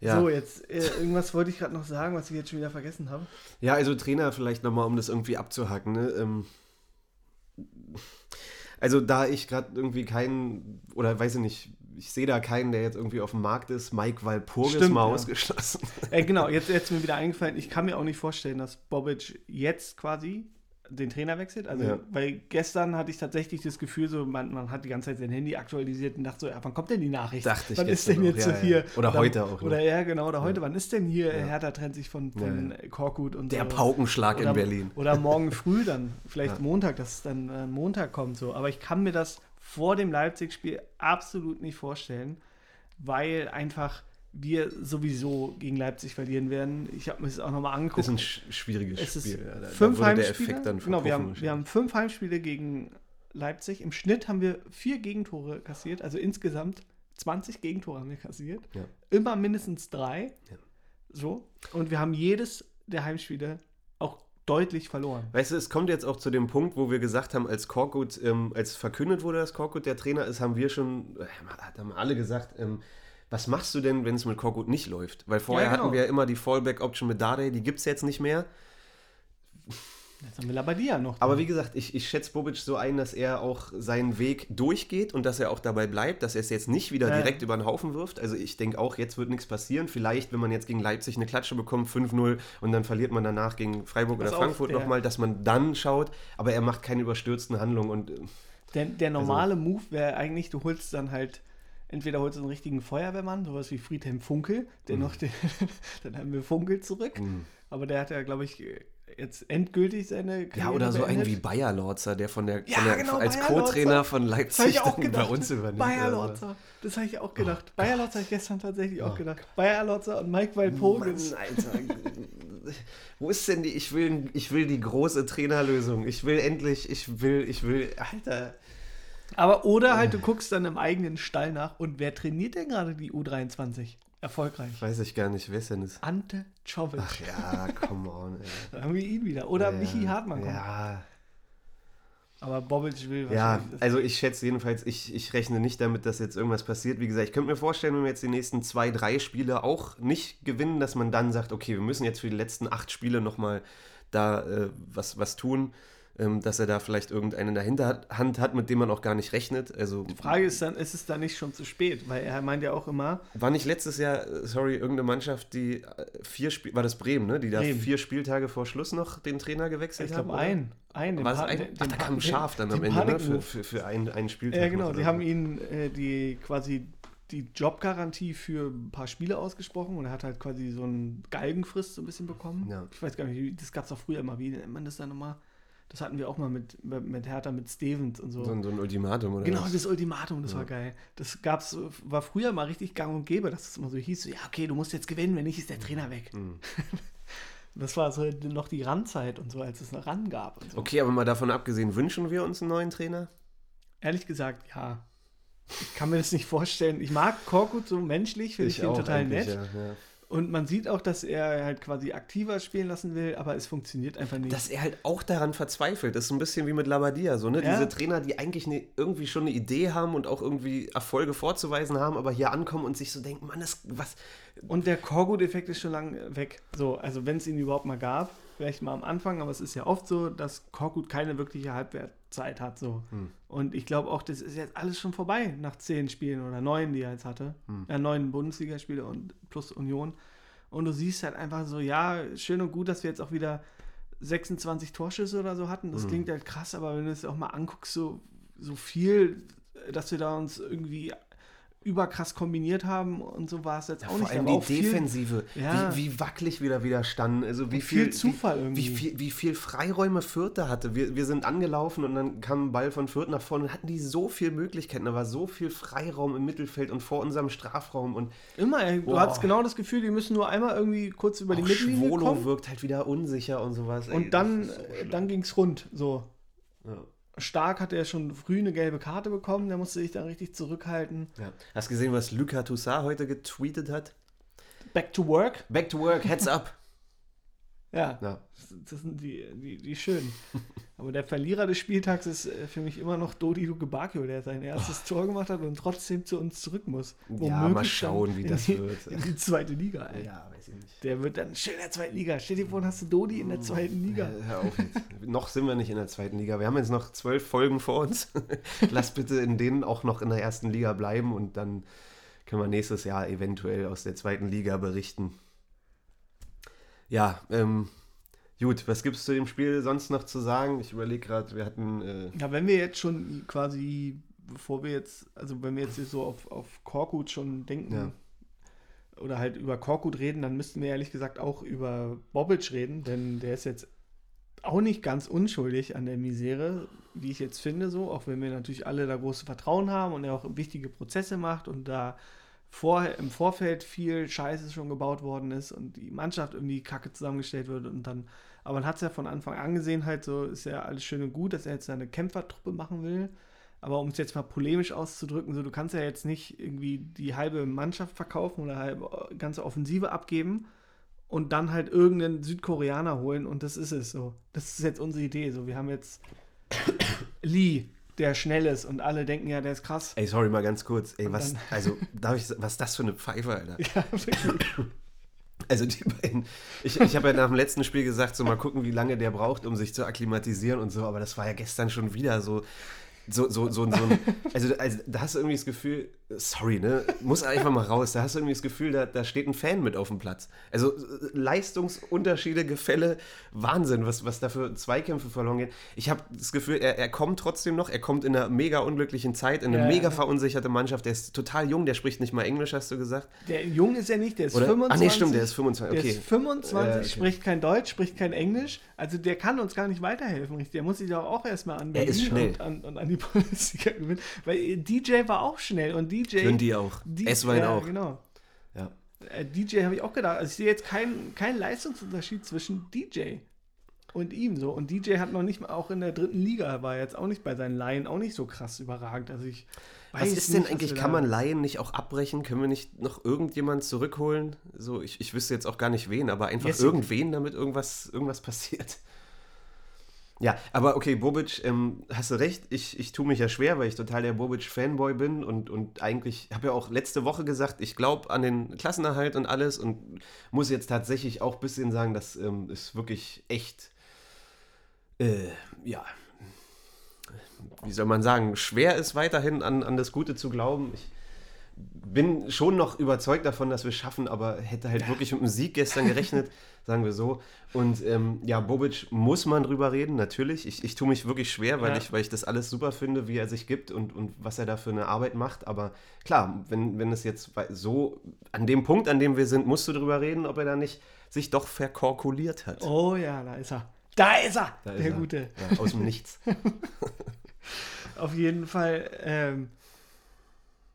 Ja. So, jetzt, äh, irgendwas wollte ich gerade noch sagen, was ich jetzt schon wieder vergessen habe. Ja, also Trainer vielleicht nochmal, um das irgendwie abzuhacken. Ne? Ähm, also da ich gerade irgendwie keinen, oder weiß ich nicht, ich sehe da keinen, der jetzt irgendwie auf dem Markt ist. Mike Walpurgis Stimmt, mal ja. ausgeschlossen. <laughs> Äh, genau, jetzt, jetzt mir wieder eingefallen, ich kann mir auch nicht vorstellen, dass Bobic jetzt quasi den Trainer wechselt. Also, Ja. weil gestern hatte ich tatsächlich das Gefühl, so, man, man hat die ganze Zeit sein Handy aktualisiert und dachte so, ja, wann kommt denn die Nachricht? Dachte ich wann ist denn auch, jetzt ja, so ja. hier? Oder heute auch, ne? Oder ja, genau, oder heute, wann ist denn hier? Hertha trennt sich von, von Korkut und Der so. Paukenschlag oder, in Berlin. Oder morgen früh dann, vielleicht. <laughs> Montag, dass es dann äh, Montag kommt so. Aber ich kann mir das vor dem Leipzig-Spiel absolut nicht vorstellen, weil einfach wir sowieso gegen Leipzig verlieren werden. Ich habe mir das auch nochmal angeguckt. Ist ein sch schwieriges Es ist Spiel. Da- da fünf der Heimspiele. Effekt dann genau, wir haben, wir haben fünf Heimspiele gegen Leipzig. Im Schnitt haben wir vier Gegentore kassiert, also insgesamt 20 Gegentore haben wir kassiert. Ja. Immer mindestens drei. Ja. So. Und wir haben jedes der Heimspiele deutlich verloren. Weißt du, es kommt jetzt auch zu dem Punkt, wo wir gesagt haben, als Korkut, ähm, als verkündet wurde, dass Korkut der Trainer ist, haben wir schon, äh, haben alle gesagt, ähm, was machst du denn, wenn es mit Korkut nicht läuft? Weil vorher Ja, genau. hatten wir ja immer die Fallback-Option mit Dade, die gibt es jetzt nicht mehr. Jetzt haben wir Labadia noch. Aber wie gesagt, ich, ich schätze Bobic so ein, dass er auch seinen Weg durchgeht und dass er auch dabei bleibt, dass er es jetzt nicht wieder Ja. direkt über den Haufen wirft. Also ich denke auch, jetzt wird nichts passieren. Vielleicht, wenn man jetzt gegen Leipzig eine Klatsche bekommt, 5-0 und dann verliert man danach gegen Freiburg Pass oder Frankfurt nochmal, dass man dann schaut. Aber er macht keine überstürzten Handlungen und äh, Der, der normale Move wäre eigentlich, du holst dann halt, entweder holst du einen richtigen Feuerwehrmann, sowas wie Friedhelm Funkel, der noch, den, <laughs> dann haben wir Funkel zurück. Mhm. Aber der hat ja, glaube ich, jetzt endgültig seine Ja, Karriere oder so einen beendet. wie Bayer Lorzer, der von der, Ja, von der genau, als Co-Trainer von Leipzig auch dann bei uns übernimmt. Bayer Ja, Lorzer. Das habe ich auch gedacht. Bayer Lorzer habe ich gestern tatsächlich auch Oh gedacht. Bayer Lorzer und Mike. Mann, Alter. Wo ist denn die, ich will, ich will die große Trainerlösung. Ich will endlich, ich will, ich will, Alter. Aber oder halt, du guckst dann im eigenen Stall nach und wer trainiert denn gerade die U23? Erfolgreich. Weiß ich gar nicht, wer ist denn das? Ante Czovic. Ach ja, come on, ey. <laughs> Da haben wir ihn wieder. Oder ja, Michi Hartmann kommt. Ja, Aber Bobic will ja, wahrscheinlich. das- also ich schätze jedenfalls, ich, ich rechne nicht damit, dass jetzt irgendwas passiert. Wie gesagt, ich könnte mir vorstellen, wenn wir jetzt die nächsten zwei, drei Spiele auch nicht gewinnen, dass man dann sagt, okay, wir müssen jetzt für die letzten acht Spiele nochmal da äh, was, was tun, ähm, dass er da vielleicht irgendeinen in der Hinterhand hat, mit dem man auch gar nicht rechnet. Also die Frage ist dann, ist es dann nicht schon zu spät? Weil er meint ja auch immer, war nicht letztes Jahr, äh, sorry, irgendeine Mannschaft, die äh, vier Spiel, war das Bremen, ne? Die da Bremen. vier Spieltage vor Schluss noch den Trainer gewechselt ich haben? glaube, oder? ein. ein War es ein? Ach, da kam ein Schaf dann am Ende, ne? Für, für, für einen, einen Spieltag. Ja, genau. Die haben ihn äh, die quasi die Jobgarantie für ein paar Spiele ausgesprochen und er hat halt quasi so einen Galgenfrist so ein bisschen bekommen. Ja. Ich weiß gar nicht, das gab es auch früher immer. Wie nennt man das dann nochmal? Das hatten wir auch mal mit, mit Hertha, mit Stevens und so. So ein, so ein Ultimatum, oder? Genau, was? das Ultimatum, das Ja. war geil. Das gab's, war früher mal richtig gang und gäbe, dass es immer so hieß, ja, okay, du musst jetzt gewinnen, wenn nicht, ist der Trainer weg. Mhm. <laughs> Das war so noch die Randzeit und so, als es noch ran gab. So. Okay, aber mal davon abgesehen, wünschen wir uns einen neuen Trainer? Ehrlich gesagt, ja. Ich kann mir das nicht vorstellen. Ich mag Korkut so menschlich, finde ich, ihn total nett. Ja, ja. Und man sieht auch, dass er halt quasi aktiver spielen lassen will, aber es funktioniert einfach nicht. Dass er halt auch daran verzweifelt. Das ist ein bisschen wie mit Labadia, so, ne? Ja. Diese Trainer, die eigentlich ne, irgendwie schon eine Idee haben und auch irgendwie Erfolge vorzuweisen haben, aber hier ankommen und sich so denken, Mann, das, was, Und der Korkut-Effekt ist schon lange weg. So, also wenn es ihn überhaupt mal gab, vielleicht mal am Anfang, aber es ist ja oft so, dass Korkut keine wirkliche Halbwertzeit hat. So. Hm. Und ich glaube auch, das ist jetzt alles schon vorbei nach zehn Spielen oder neun, die er jetzt hatte. Hm. Ja, neun Bundesligaspiele und plus Union. Und du siehst halt einfach so, ja, schön und gut, dass wir jetzt auch wieder 26 Torschüsse oder so hatten. Das Hm. klingt halt krass, aber wenn du es auch mal anguckst, so, so viel, dass wir da uns irgendwie überkrass kombiniert haben und so war es jetzt Ja, auch vor nicht. allem aber die auch viel- Defensive, Ja. wie, wie wackelig wir da wieder standen. Also wie viel, viel Zufall wie, irgendwie. Wie viel, wie viel Freiräume Fürth da hatte. Wir, wir sind angelaufen und dann kam ein Ball von Fürth nach vorne und hatten die so viel Möglichkeiten. Da war so viel Freiraum im Mittelfeld und vor unserem Strafraum. Und Immer, ey, du hattest genau das Gefühl, die müssen nur einmal irgendwie kurz über die auch Mittellinie Schwolo kommen wirkt halt wieder unsicher und sowas. Ey, und dann, so dann ging es rund. So. Ja. Stark hatte er schon früh eine gelbe Karte bekommen, der musste sich dann richtig zurückhalten. Ja. Hast gesehen, was Luca Toussaint heute getweetet hat? Back to work. Back to work, heads up. <laughs> Ja, Ja. das, sind die, die, die schönen. <laughs> Aber der Verlierer des Spieltags ist äh, für mich immer noch Dodi Lukebakio, der sein erstes Tor gemacht hat und trotzdem zu uns zurück muss. Ja, mal schauen, wie das die, wird. In die zweite Liga, ey. Ja, weiß ich nicht. Der wird dann schön in der zweiten Liga. Stell dir vor, hast du Dodi in der zweiten Liga. Äh, Hör auf jetzt. noch sind wir nicht in der zweiten Liga. Wir haben jetzt noch zwölf Folgen vor uns. <laughs> Lass bitte in denen auch noch in der ersten Liga bleiben und dann können wir nächstes Jahr eventuell aus der zweiten Liga berichten. Ja, ähm, Gut, was gibt es zu dem Spiel sonst noch zu sagen? Ich überlege gerade, wir hatten. Äh ja, wenn wir jetzt schon quasi, bevor wir jetzt, also wenn wir jetzt so auf, auf Korkut schon denken Ja. oder halt über Korkut reden, dann müssten wir ehrlich gesagt auch über Bobic reden, denn der ist jetzt auch nicht ganz unschuldig an der Misere, wie ich jetzt finde, so, auch wenn wir natürlich alle da großes Vertrauen haben und er auch wichtige Prozesse macht und da vor, im Vorfeld viel Scheiße schon gebaut worden ist und die Mannschaft irgendwie kacke zusammengestellt wird und dann, aber man hat es ja von Anfang an gesehen, halt so ist ja alles schön und gut, dass er jetzt seine Kämpfertruppe machen will. Aber um es jetzt mal polemisch auszudrücken, so du kannst ja jetzt nicht irgendwie die halbe Mannschaft verkaufen oder halbe ganze Offensive abgeben und dann halt irgendeinen Südkoreaner holen und das ist es so. Das ist jetzt unsere Idee. So, wir haben jetzt <coughs> Lee, der schnell ist und alle denken ja, der ist krass. Ey, sorry, mal ganz kurz. Ey, Und was, also, <laughs> darf ich, was ist das für eine Pfeife, Alter? Ja, wirklich. <laughs> Also die beiden, ich, ich habe ja nach dem letzten Spiel gesagt, so mal gucken, wie lange der braucht, um sich zu akklimatisieren und so, aber das war ja gestern schon wieder so, so, so, so, so ein, also, also da hast du irgendwie das Gefühl, sorry, ne, muss einfach mal raus, da hast du irgendwie das Gefühl, da, da steht ein Fan mit auf dem Platz. Also äh, Leistungsunterschiede, Gefälle, Wahnsinn, was, was da für Zweikämpfe verloren gehen. Ich habe das Gefühl, er, er kommt trotzdem noch, er kommt in einer mega unglücklichen Zeit, in eine Ja, mega ja. verunsicherte Mannschaft, der ist total jung, der spricht nicht mal Englisch, hast du gesagt. Der Jung ist ja nicht, der ist Oder? 25. Ah, nee, stimmt, der ist 25, Der okay. ist 25, Ja, okay. spricht kein Deutsch, spricht kein Englisch. Also der kann uns gar nicht weiterhelfen, richtig. Der muss sich doch auch erstmal an Er ist schnell. Und, an, und an die <laughs> Bundesliga gewinnen. Weil äh, DJ war auch schnell und DJ. Können die auch. Die- S-Wein ja, auch. Genau. Ja. Äh, DJ habe ich auch gedacht. Also ich sehe jetzt keinen keinen Leistungsunterschied zwischen DJ und ihm so. Und DJ hat noch nicht mal auch in der dritten Liga, war jetzt auch nicht bei seinen Laien auch nicht so krass überragend. Also ich Was ist denn nicht, eigentlich, wir kann man Laien nicht auch abbrechen? Können wir nicht noch irgendjemand zurückholen? So, ich, ich wüsste jetzt auch gar nicht wen, aber einfach Jessica. irgendwen, damit irgendwas, irgendwas passiert. Ja, aber okay, Bobic, ähm, hast du recht, ich, ich tue mich ja schwer, weil ich total der Bobic-Fanboy bin und, und eigentlich, habe ja auch letzte Woche gesagt, ich glaube an den Klassenerhalt und alles und muss jetzt tatsächlich auch ein bisschen sagen, das ähm, ist wirklich echt, äh, ja, wie soll man sagen, schwer ist weiterhin an, an das Gute zu glauben. Ich bin schon noch überzeugt davon, dass wir es schaffen, aber hätte halt wirklich mit einem Sieg gestern gerechnet, <laughs> sagen wir so. Und ähm, ja, Bobic muss man drüber reden, natürlich. Ich, ich tue mich wirklich schwer, weil, Ja. ich, weil ich das alles super finde, wie er sich gibt und, und was er da für eine Arbeit macht. Aber klar, wenn, wenn es jetzt so an dem Punkt, an dem wir sind, musst du drüber reden, ob er da nicht sich doch verkorkuliert hat. Oh ja, da ist er. Da ist er, Da ist der er. Gute. Ja, aus dem Nichts. <laughs> <laughs> Auf jeden Fall, ähm,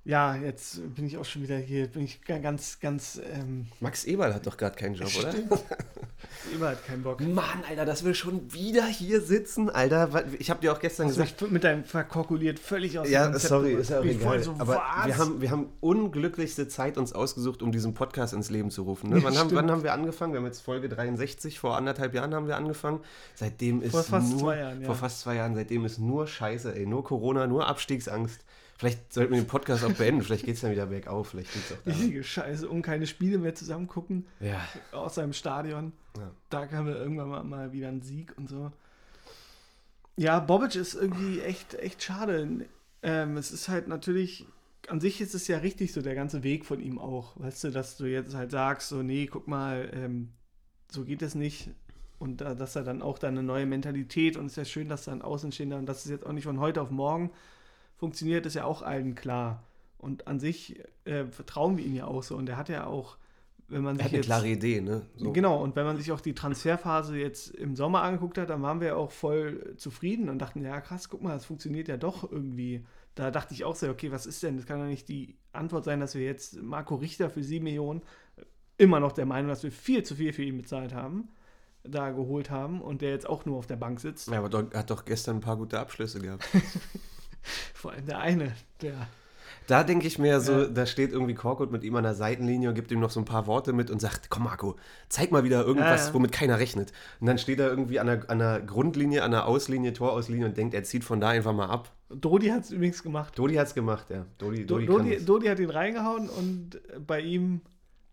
ja, jetzt bin ich auch schon wieder hier, bin ich ga- ganz, ganz, ähm, Max Eberl hat doch gerade keinen Job, oder? immer <laughs> hat keinen Bock. Mann, Alter, dass wir schon wieder hier sitzen, Alter. Ich habe dir auch gestern du gesagt. mit deinem verkorkuliert völlig aus dem Ja, Konzept sorry, ist ja auch egal. voll so, Aber was? wir haben, wir haben unglücklichste Zeit uns ausgesucht, um diesen Podcast ins Leben zu rufen. Ne? Wann, haben, wann haben wir angefangen? Wir haben jetzt Folge 63, vor anderthalb Jahren haben wir angefangen. Seitdem ist Vor fast nur, zwei Jahren, ja. Vor fast zwei Jahren, seitdem ist nur Scheiße, ey. Nur Corona, nur Abstiegsangst. Vielleicht sollten wir den Podcast auch beenden, vielleicht geht es dann wieder bergauf, vielleicht geht's auch da. Scheiße und keine Spiele mehr zusammen gucken, Ja. außer im Stadion. Ja. Da kam wir irgendwann mal, mal wieder ein Sieg und so. Ja, Bobic ist irgendwie echt, echt schade. Ähm, es ist halt natürlich, an sich ist es ja richtig so, der ganze Weg von ihm auch. Weißt du, dass du jetzt halt sagst, so, nee, guck mal, ähm, so geht es nicht. Und da, dass er dann auch da eine neue Mentalität und es ist ja schön, dass da ein Außenstehender und dass es jetzt auch nicht von heute auf morgen funktioniert, ist ja auch allen klar. Und an sich äh, vertrauen wir ihm ja auch so. Und er hat ja auch, wenn man Er sich hat eine jetzt, klare Idee, ne? So. Genau, und wenn man sich auch die Transferphase jetzt im Sommer angeguckt hat, dann waren wir auch voll zufrieden und dachten, ja krass, guck mal, das funktioniert ja doch irgendwie. Da dachte ich auch so, okay, was ist denn? Das kann doch nicht die Antwort sein, dass wir jetzt Marco Richter für 7 Millionen immer noch der Meinung, dass wir viel zu viel für ihn bezahlt haben, da geholt haben und der jetzt auch nur auf der Bank sitzt. Ja, aber doch, hat doch gestern ein paar gute Abschlüsse gehabt. <laughs> <laughs> Vor allem der eine, der Da denke ich mir so, Ja. da steht irgendwie Korkut mit ihm an der Seitenlinie und gibt ihm noch so ein paar Worte mit und sagt, komm Marco, zeig mal wieder irgendwas, Ja, ja. womit keiner rechnet. Und dann steht er irgendwie an der, an der Grundlinie, an der Auslinie, Torauslinie und denkt, er zieht von da einfach mal ab. Dodi hat es übrigens gemacht. Dodi hat's gemacht, ja. Dodi, Do- Dodi, Dodi. Dodi hat ihn reingehauen und bei ihm,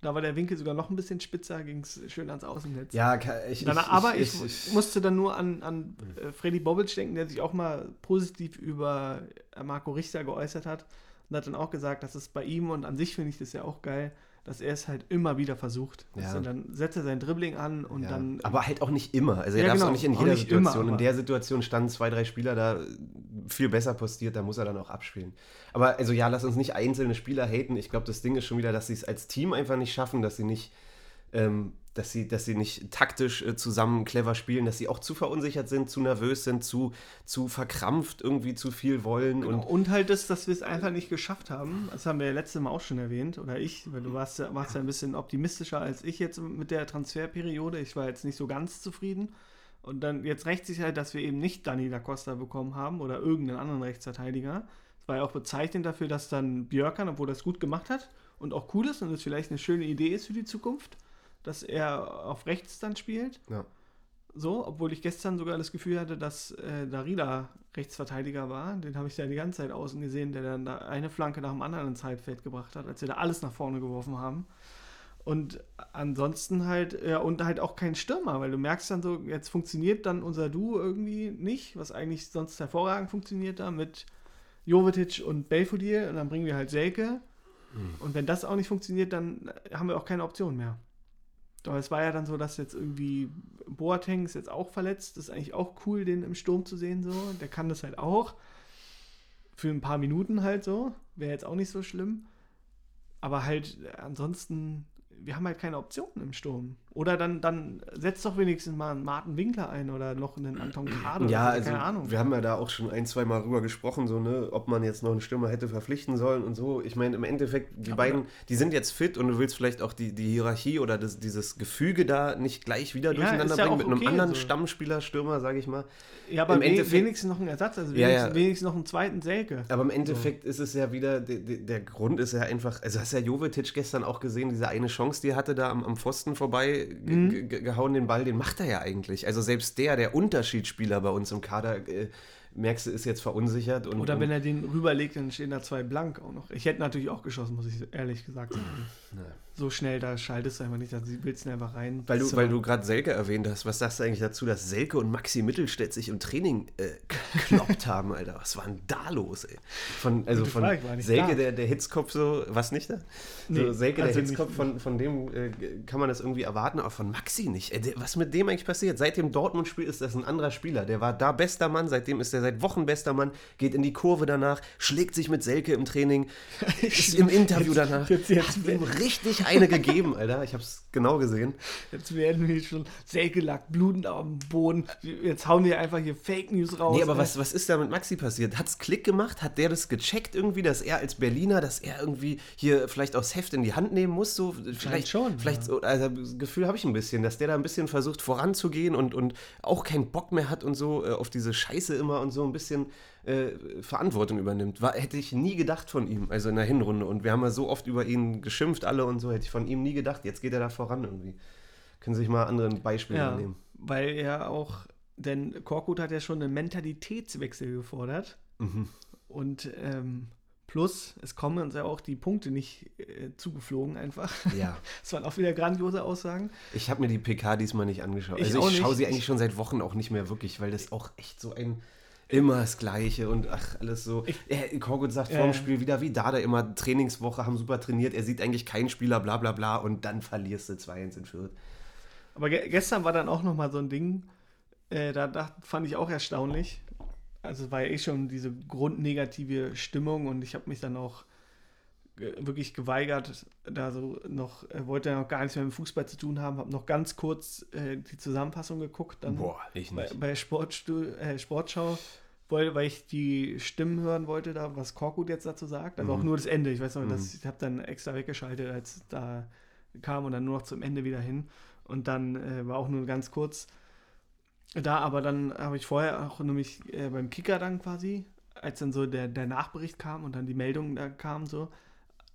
da war der Winkel sogar noch ein bisschen spitzer, ging es schön ans Außennetz. Ja, ich, Dann, ich, aber ich, ich, ich, musste dann nur an, an äh, Freddy Bobic denken, der sich auch mal positiv über äh, Marco Richter geäußert hat und hat dann auch gesagt, dass es bei ihm und an sich finde ich das ja auch geil, dass er es halt immer wieder versucht. Ja. Also dann setzt er sein Dribbling an und Ja. dann. aber halt auch nicht immer. Also er Ja, darf es genau. auch nicht in jeder nicht immer, Situation. in aber- der Situation standen zwei, drei Spieler da viel besser postiert, da muss er dann auch abspielen. Aber also ja, lass uns nicht einzelne Spieler haten. Ich glaube, das Ding ist schon wieder, dass sie es als Team einfach nicht schaffen, dass sie nicht, ähm, dass sie, dass sie nicht taktisch äh, zusammen clever spielen, dass sie auch zu verunsichert sind, zu nervös sind, zu, zu verkrampft irgendwie zu viel wollen. Genau. Und Und halt das, dass wir es einfach nicht geschafft haben. Das haben wir ja letztes Mal auch schon erwähnt, oder ich, weil du warst ja, warst ja ein bisschen optimistischer als ich jetzt mit der Transferperiode. Ich war jetzt nicht so ganz zufrieden. Und dann jetzt rächt sich halt, dass wir eben nicht Dani da Costa bekommen haben oder irgendeinen anderen Rechtsverteidiger. Es war ja auch bezeichnend dafür, dass dann Björkan, obwohl das gut gemacht hat und auch cool ist und es vielleicht eine schöne Idee ist für die Zukunft, dass er auf rechts dann spielt. ja. So, obwohl ich gestern sogar das Gefühl hatte, dass äh, Darida Rechtsverteidiger war. Den habe ich ja die ganze Zeit außen gesehen, der dann da eine Flanke nach dem anderen ins Halbfeld gebracht hat, als wir da alles nach vorne geworfen haben. Und ansonsten halt, ja, und halt auch kein Stürmer, weil du merkst dann so, jetzt funktioniert dann unser Duo irgendwie nicht, was eigentlich sonst hervorragend funktioniert da mit Jovetic und Belfodil und dann bringen wir halt Selke. Und wenn das auch nicht funktioniert, dann haben wir auch keine Option mehr. Aber es war ja dann so, dass jetzt irgendwie Boateng ist jetzt auch verletzt. Das ist eigentlich auch cool, den im Sturm zu sehen. So. Der kann das halt auch. Für ein paar Minuten halt so. Wäre jetzt auch nicht so schlimm. Aber halt äh, ansonsten, wir haben halt keine Optionen im Sturm. Oder dann, dann setzt doch wenigstens mal einen Martin Winkler ein oder noch einen Anton Kade. Ja, so, also keine Ahnung. wir haben ja da auch schon ein, zwei Mal rüber gesprochen, so, ne, ob man jetzt noch einen Stürmer hätte verpflichten sollen und so. Ich meine, im Endeffekt, die Aber- beiden, die sind jetzt fit und du willst vielleicht auch die, die Hierarchie oder das, dieses Gefüge da nicht gleich wieder Ja, durcheinander ja bringen auch mit einem okay, anderen so. Stammspieler, Stürmer, sage ich mal. ja, aber im Endeffekt- wenigstens noch einen Ersatz, also Ja, wenigstens, ja. wenigstens noch einen zweiten Selke. Aber im Endeffekt ist es ja wieder, der, der, der Grund ist ja einfach, also hast ja Jovetic gestern auch gesehen, diese eine Chance, die er hatte da am, am Pfosten vorbei ge- Mhm. ge- ge- gehauen, den Ball, den macht er ja eigentlich. Also selbst der, der Unterschiedsspieler bei uns im Kader, äh, merkst du, ist jetzt verunsichert. Und, Oder wenn er den rüberlegt, dann stehen da zwei blank auch noch. Ich hätte natürlich auch geschossen, muss ich ehrlich gesagt sagen. So schnell, da schaltest du einfach nicht, da willst du einfach rein. Weil du, weil du gerade Selke erwähnt hast, was sagst du eigentlich dazu, dass Selke und Maxi Mittelstädt sich im Training äh, gekloppt <laughs> haben, Alter? Was war denn da los, ey? Von, also von Frage, Selke, da. der, der Hitzkopf so, was nicht da? Nee, so, Selke, also der nicht- Hitzkopf, von, von dem äh, kann man das irgendwie erwarten, aber von Maxi nicht. Ey, der, was mit dem eigentlich passiert? Seit dem Dortmund-Spiel ist das ein anderer Spieler. Der war da bester Mann, seitdem ist er seit Wochen bester Mann, geht in die Kurve danach, schlägt sich mit Selke im Training, <laughs> ist im Interview Jetzt- danach. jetzt- jetzt- hat ihm richtig eine gegeben, Alter. Ich hab's genau gesehen. Jetzt werden wir schon Selke lag blutend am Boden. Jetzt hauen wir einfach hier Fake News raus. Nee, aber was, was ist da mit Maxi passiert? Hat's Klick gemacht? Hat der das gecheckt irgendwie, dass er als Berliner, dass er irgendwie hier vielleicht auch das Heft in die Hand nehmen muss? So, vielleicht schon, Vielleicht so, also das Gefühl habe ich ein bisschen, dass der da ein bisschen versucht voranzugehen und, und auch keinen Bock mehr hat und so äh, auf diese Scheiße immer und so ein bisschen äh, Verantwortung übernimmt. War, hätte ich nie gedacht von ihm, also in der Hinrunde. Und wir haben ja so oft über ihn geschimpft alle und so, hätte ich von ihm nie gedacht. Jetzt geht er da voran irgendwie. Können Sie sich mal andere Beispiele Ja, nehmen. weil er auch, denn Korkut hat ja schon einen Mentalitätswechsel gefordert. Mhm. Und ähm, plus, es kommen uns ja auch die Punkte nicht äh, zugeflogen einfach. Ja. <laughs> Das waren auch wieder grandiose Aussagen. Ich habe mir die PK diesmal nicht angeschaut. Ich also ich schaue sie eigentlich schon seit Wochen auch nicht mehr wirklich, weil das auch echt so ein immer das Gleiche und ach, alles so. Korkut sagt Ja, vorm. Spiel wieder, wie da da immer Trainingswoche, haben super trainiert, er sieht eigentlich keinen Spieler, bla bla bla und dann verlierst du 2-1 in Fürth. Aber ge gestern war dann auch noch mal so ein Ding, äh, da, da fand ich auch erstaunlich. Also es war ja eh schon diese grundnegative Stimmung und ich habe mich dann auch wirklich geweigert, da so noch, äh, wollte ja noch gar nichts mehr mit Fußball zu tun haben, habe noch ganz kurz äh, die Zusammenfassung geguckt, dann Boah, ich bei, nicht. bei Sportstu äh, Sportschau, weil, weil ich die Stimmen hören wollte, da was Korkut jetzt dazu sagt. Also auch nur das Ende. Ich weiß noch, dass, ich habe dann extra weggeschaltet, als da kam und dann nur noch zum Ende wieder hin. Und dann äh, war auch nur ganz kurz da, aber dann habe ich vorher auch nämlich äh, beim Kicker dann quasi, als dann so der, der Nachbericht kam und dann die Meldung da kam, so,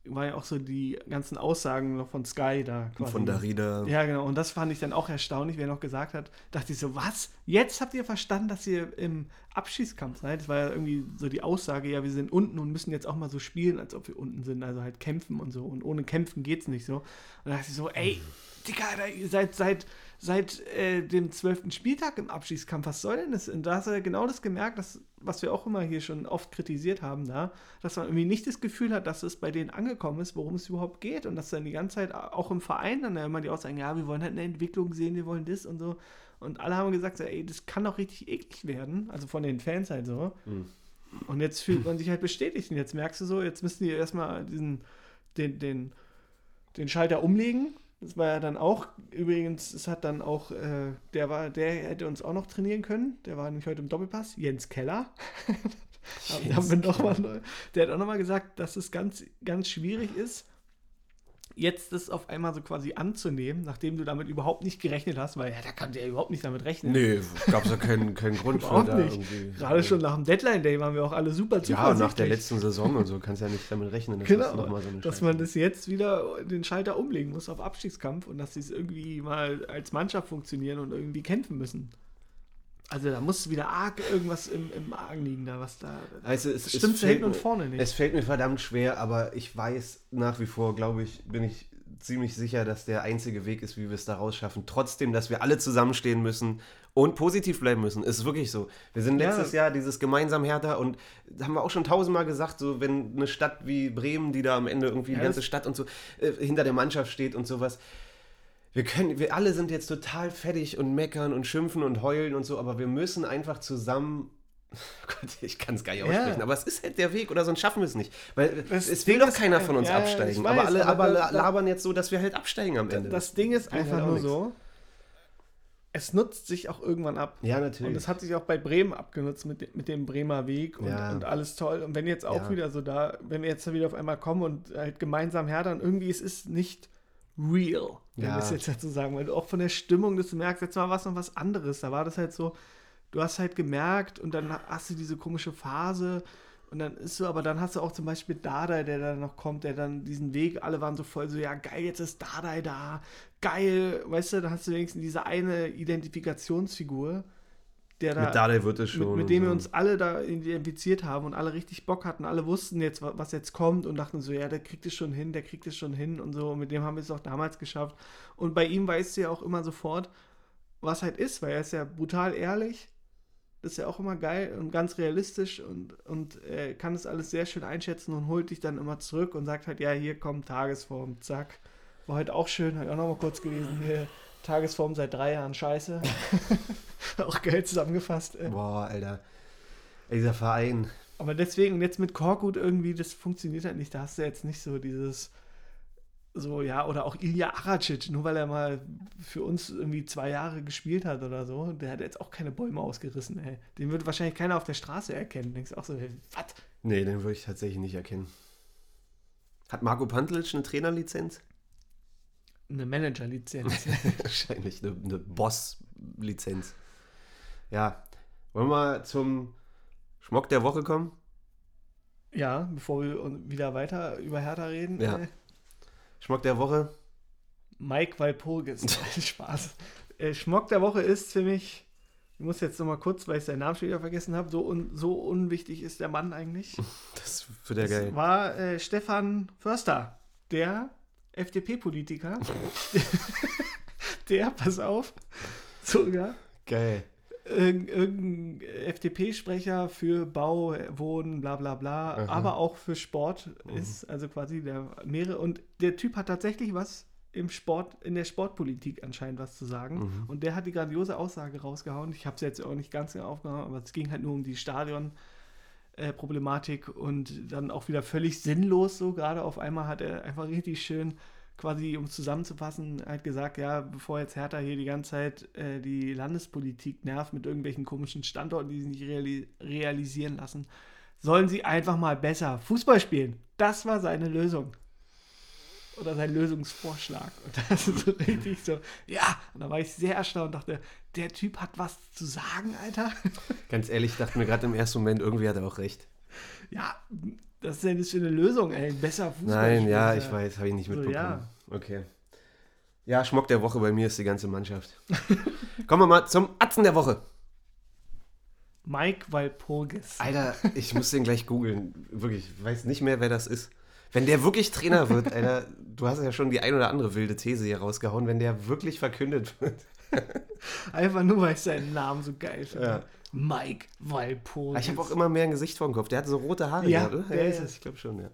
war ja auch so die ganzen Aussagen noch von Sky da quasi. Von Darida. Ja, genau. Und das fand ich dann auch erstaunlich, wer noch gesagt hat, dachte ich so, was? Jetzt habt ihr verstanden, dass ihr im Abschießkampf seid? Das war ja irgendwie so die Aussage, ja, wir sind unten und müssen jetzt auch mal so spielen, als ob wir unten sind, also halt kämpfen und so. Und ohne Kämpfen geht's nicht so. Und da dachte ich so, ey, Digga, ihr seid seit, seit äh, dem zwölften Spieltag im Abschießkampf, was soll denn das? Und da hast du genau das gemerkt, dass was wir auch immer hier schon oft kritisiert haben, da, dass man irgendwie nicht das Gefühl hat, dass es bei denen angekommen ist, worum es überhaupt geht und dass dann die ganze Zeit auch im Verein dann immer die Aussagen, ja, wir wollen halt eine Entwicklung sehen, wir wollen das und so. Und alle haben gesagt, ey, das kann doch richtig eklig werden, also von den Fans halt so. Mhm. Und jetzt fühlt man sich halt bestätigt und jetzt merkst du so, jetzt müssen die erstmal diesen, den, den, den Schalter umlegen das war ja dann auch, übrigens, es hat dann auch, äh, der war, der hätte uns auch noch trainieren können. Der war nämlich heute im Doppelpass, Jens Keller. <laughs> Jens haben wir noch mal, der hat auch nochmal gesagt, dass es ganz, ganz schwierig ist, jetzt das auf einmal so quasi anzunehmen, nachdem du damit überhaupt nicht gerechnet hast, weil ja, da kann der überhaupt nicht damit rechnen. Nee, gab es ja keinen, <laughs> keinen Grund für da nicht. irgendwie. Gerade schon nach dem Deadline-Day waren wir auch alle super Ja, nach der letzten Saison und so kannst du ja nicht damit rechnen. Dass genau, das so dass man das jetzt wieder den Schalter umlegen muss auf Abstiegskampf und dass sie es irgendwie mal als Mannschaft funktionieren und irgendwie kämpfen müssen. Also da muss wieder arg irgendwas im, im Argen liegen, da was da. Also es, stimmt es hinten und vorne nicht. Es fällt mir verdammt schwer, aber ich weiß nach wie vor, glaube ich, bin ich ziemlich sicher, dass der einzige Weg ist, wie wir es da rausschaffen. Trotzdem, dass wir alle zusammenstehen müssen und positiv bleiben müssen. Ist wirklich so. Wir sind letztes ja. Jahr dieses gemeinsam härter und haben wir auch schon tausendmal gesagt, so wenn eine Stadt wie Bremen, die da am Ende irgendwie ja, die ganze Stadt und so äh, hinter der Mannschaft steht und sowas wir können, wir alle sind jetzt total fertig und meckern und schimpfen und heulen und so, aber wir müssen einfach zusammen. <laughs> Gott, ich kann es gar nicht aussprechen, ja. aber es ist halt der Weg oder sonst schaffen wir es nicht. Weil das es will doch keiner von uns ja, absteigen. Weiß, aber alle aber, aber labern jetzt so, dass wir halt absteigen am Ende. Das Ding ist einfach halt nur nichts. so, es nutzt sich auch irgendwann ab. Ja, natürlich. Und es hat sich auch bei Bremen abgenutzt mit, mit dem Bremer Weg und, ja. und alles toll. Und wenn jetzt auch ja. wieder so da, wenn wir jetzt wieder auf einmal kommen und halt gemeinsam härtern, irgendwie es ist nicht real, wenn ja. wir es jetzt dazu sagen, weil du auch von der Stimmung, dass du merkst, jetzt war was noch was anderes. Da war das halt so, du hast halt gemerkt und dann hast du diese komische Phase und dann ist so, aber dann hast du auch zum Beispiel Dada, der dann noch kommt, der dann diesen Weg, alle waren so voll so, ja geil, jetzt ist Dada da, geil, weißt du, dann hast du wenigstens diese eine Identifikationsfigur der da, mit Dardai wird es schon. Mit, mit dem so. wir uns alle da identifiziert haben und alle richtig Bock hatten, alle wussten jetzt, was jetzt kommt und dachten so, ja, der kriegt es schon hin, der kriegt es schon hin und so. Und mit dem haben wir es auch damals geschafft. Und bei ihm weißt du ja auch immer sofort, was halt ist, weil er ist ja brutal ehrlich. Das ist ja auch immer geil und ganz realistisch und, und äh, kann das alles sehr schön einschätzen und holt dich dann immer zurück und sagt halt, ja, hier kommt Tagesform, zack. War heute auch schön, ich auch noch mal kurz gelesen hier. Tagesform seit drei Jahren scheiße. <laughs> auch geil zusammengefasst. Ey. Boah, Alter. Ey, dieser Verein. Aber deswegen, jetzt mit Korkut irgendwie, das funktioniert halt nicht. Da hast du jetzt nicht so dieses, so, ja, oder auch Ilya Aracic, nur weil er mal für uns irgendwie zwei Jahre gespielt hat oder so, der hat jetzt auch keine Bäume ausgerissen, ey. Den würde wahrscheinlich keiner auf der Straße erkennen. Denkst auch so, hey, was? Nee, den würde ich tatsächlich nicht erkennen. Hat Marco Pantelic eine Trainerlizenz? Eine Manager-Lizenz. <laughs> Wahrscheinlich eine, eine Boss-Lizenz. Ja. Wollen wir mal zum Schmock der Woche kommen? Ja, bevor wir wieder weiter über Hertha reden. Ja. Äh, Schmock der Woche? Mike Walpurgis. <laughs> Spaß. Äh, Schmock der Woche ist für mich, ich muss jetzt nochmal kurz, weil ich seinen Namen schon wieder vergessen habe, so, un, so unwichtig ist der Mann eigentlich. <laughs> Das wird ja geil. war äh, Stefan Förster, der FDP-Politiker, <laughs> <laughs> der, pass auf, sogar. Geil. Irgendein FDP-Sprecher für Bau, Wohnen, bla bla bla, Aha. aber auch für Sport mhm. ist, also quasi der mehrere. Und der Typ hat tatsächlich was im Sport, in der Sportpolitik anscheinend was zu sagen. Mhm. Und der hat die grandiose Aussage rausgehauen. Ich habe es jetzt auch nicht ganz genau aufgehauen, aber es ging halt nur um die Stadion. Äh, Problematik und dann auch wieder völlig sinnlos so. Gerade auf einmal hat er einfach richtig schön quasi, um zusammenzufassen, halt gesagt, ja, bevor jetzt Hertha hier die ganze Zeit äh, die Landespolitik nervt mit irgendwelchen komischen Standorten, die sie nicht reali realisieren lassen, sollen sie einfach mal besser Fußball spielen. Das war seine Lösung oder sein Lösungsvorschlag. Und das ist so richtig so, ja. Und da war ich sehr erstaunt und dachte, der Typ hat was zu sagen, Alter. <laughs> Ganz ehrlich, ich dachte mir gerade im ersten Moment, irgendwie hat er auch recht. Ja, das ist ja nicht für eine Lösung, ey. Besser Fußball. Nein, ja, ich weiß, habe ich nicht mitbekommen. So, ja. Okay. Ja, Schmock der Woche bei mir ist die ganze Mannschaft. <laughs> Kommen wir mal zum Atzen der Woche. Mike Walpurgis. Alter, <laughs> ich muss den gleich googeln. Wirklich, ich weiß nicht mehr, wer das ist. Wenn der wirklich Trainer wird, Alter, du hast ja schon die ein oder andere wilde These hier rausgehauen, wenn der wirklich verkündet wird. <laughs> Einfach nur, weil ich seinen Namen so geil finde. Ja. Mike. Ah, Ich habe auch immer mehr ein Gesicht vor dem Kopf. Der hatte so rote Haare. Ja, gehabt, oder? der ist es. Ich glaube schon, ja.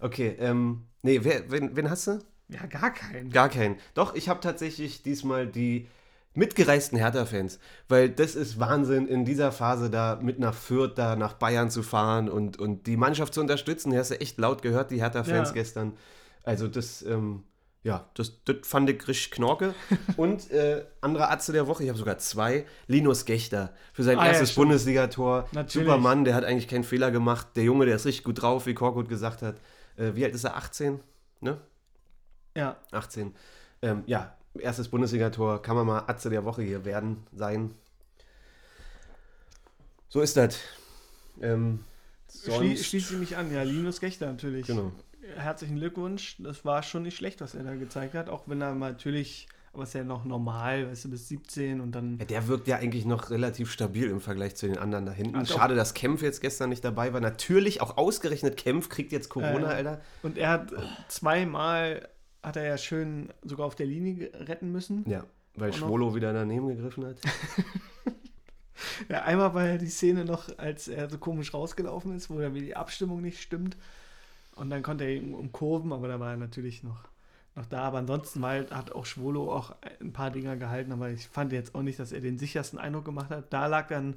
Okay, ähm, nee, wer, wen, wen hast du? Ja, gar keinen. Gar keinen. Doch, ich habe tatsächlich diesmal die mitgereisten Hertha-Fans, weil das ist Wahnsinn, in dieser Phase da mit nach Fürth, da nach Bayern zu fahren und, und die Mannschaft zu unterstützen. Die hast du echt laut gehört, die Hertha-Fans Ja. gestern. Also das, ähm, ja, das, das fand ich richtig knorke. <laughs> und äh, andere Atze der Woche, ich habe sogar zwei, Linus Gechter für sein Ah, ja, erstes stimmt. Bundesligator. Natürlich. Super Mann, der hat eigentlich keinen Fehler gemacht. Der Junge, der ist richtig gut drauf, wie Korkut gesagt hat. Äh, wie alt ist er? 18? Ne? Ja, 18. Ähm, ja, erstes Bundesligator, kann man mal Atze der Woche hier werden, sein. So ist das. Ähm, Schlie schließe ich mich an. Ja, Linus Gechter natürlich. Genau. Herzlichen Glückwunsch. Das war schon nicht schlecht, was er da gezeigt hat. Auch wenn er natürlich, aber ist ja noch normal, weißt du, bis 17 und dann. Ja, der wirkt ja eigentlich noch relativ stabil im Vergleich zu den anderen da hinten. Hat Schade, dass Kempf jetzt gestern nicht dabei war. Natürlich auch ausgerechnet Kempf kriegt jetzt Corona, Äh, Alter. Und er hat äh, zweimal, hat er ja schön sogar auf der Linie retten müssen. Ja, weil Auch noch- Schwolo wieder daneben gegriffen hat. <laughs> Ja, einmal war ja die Szene noch, als er so komisch rausgelaufen ist, wo dann die Abstimmung nicht stimmt. Und dann konnte er ihn umkurven, aber da war er natürlich noch, noch da. Aber ansonsten war, halt- hat auch Schwolo auch ein paar Dinger gehalten, aber ich fand jetzt auch nicht, dass er den sichersten Eindruck gemacht hat. Da lag dann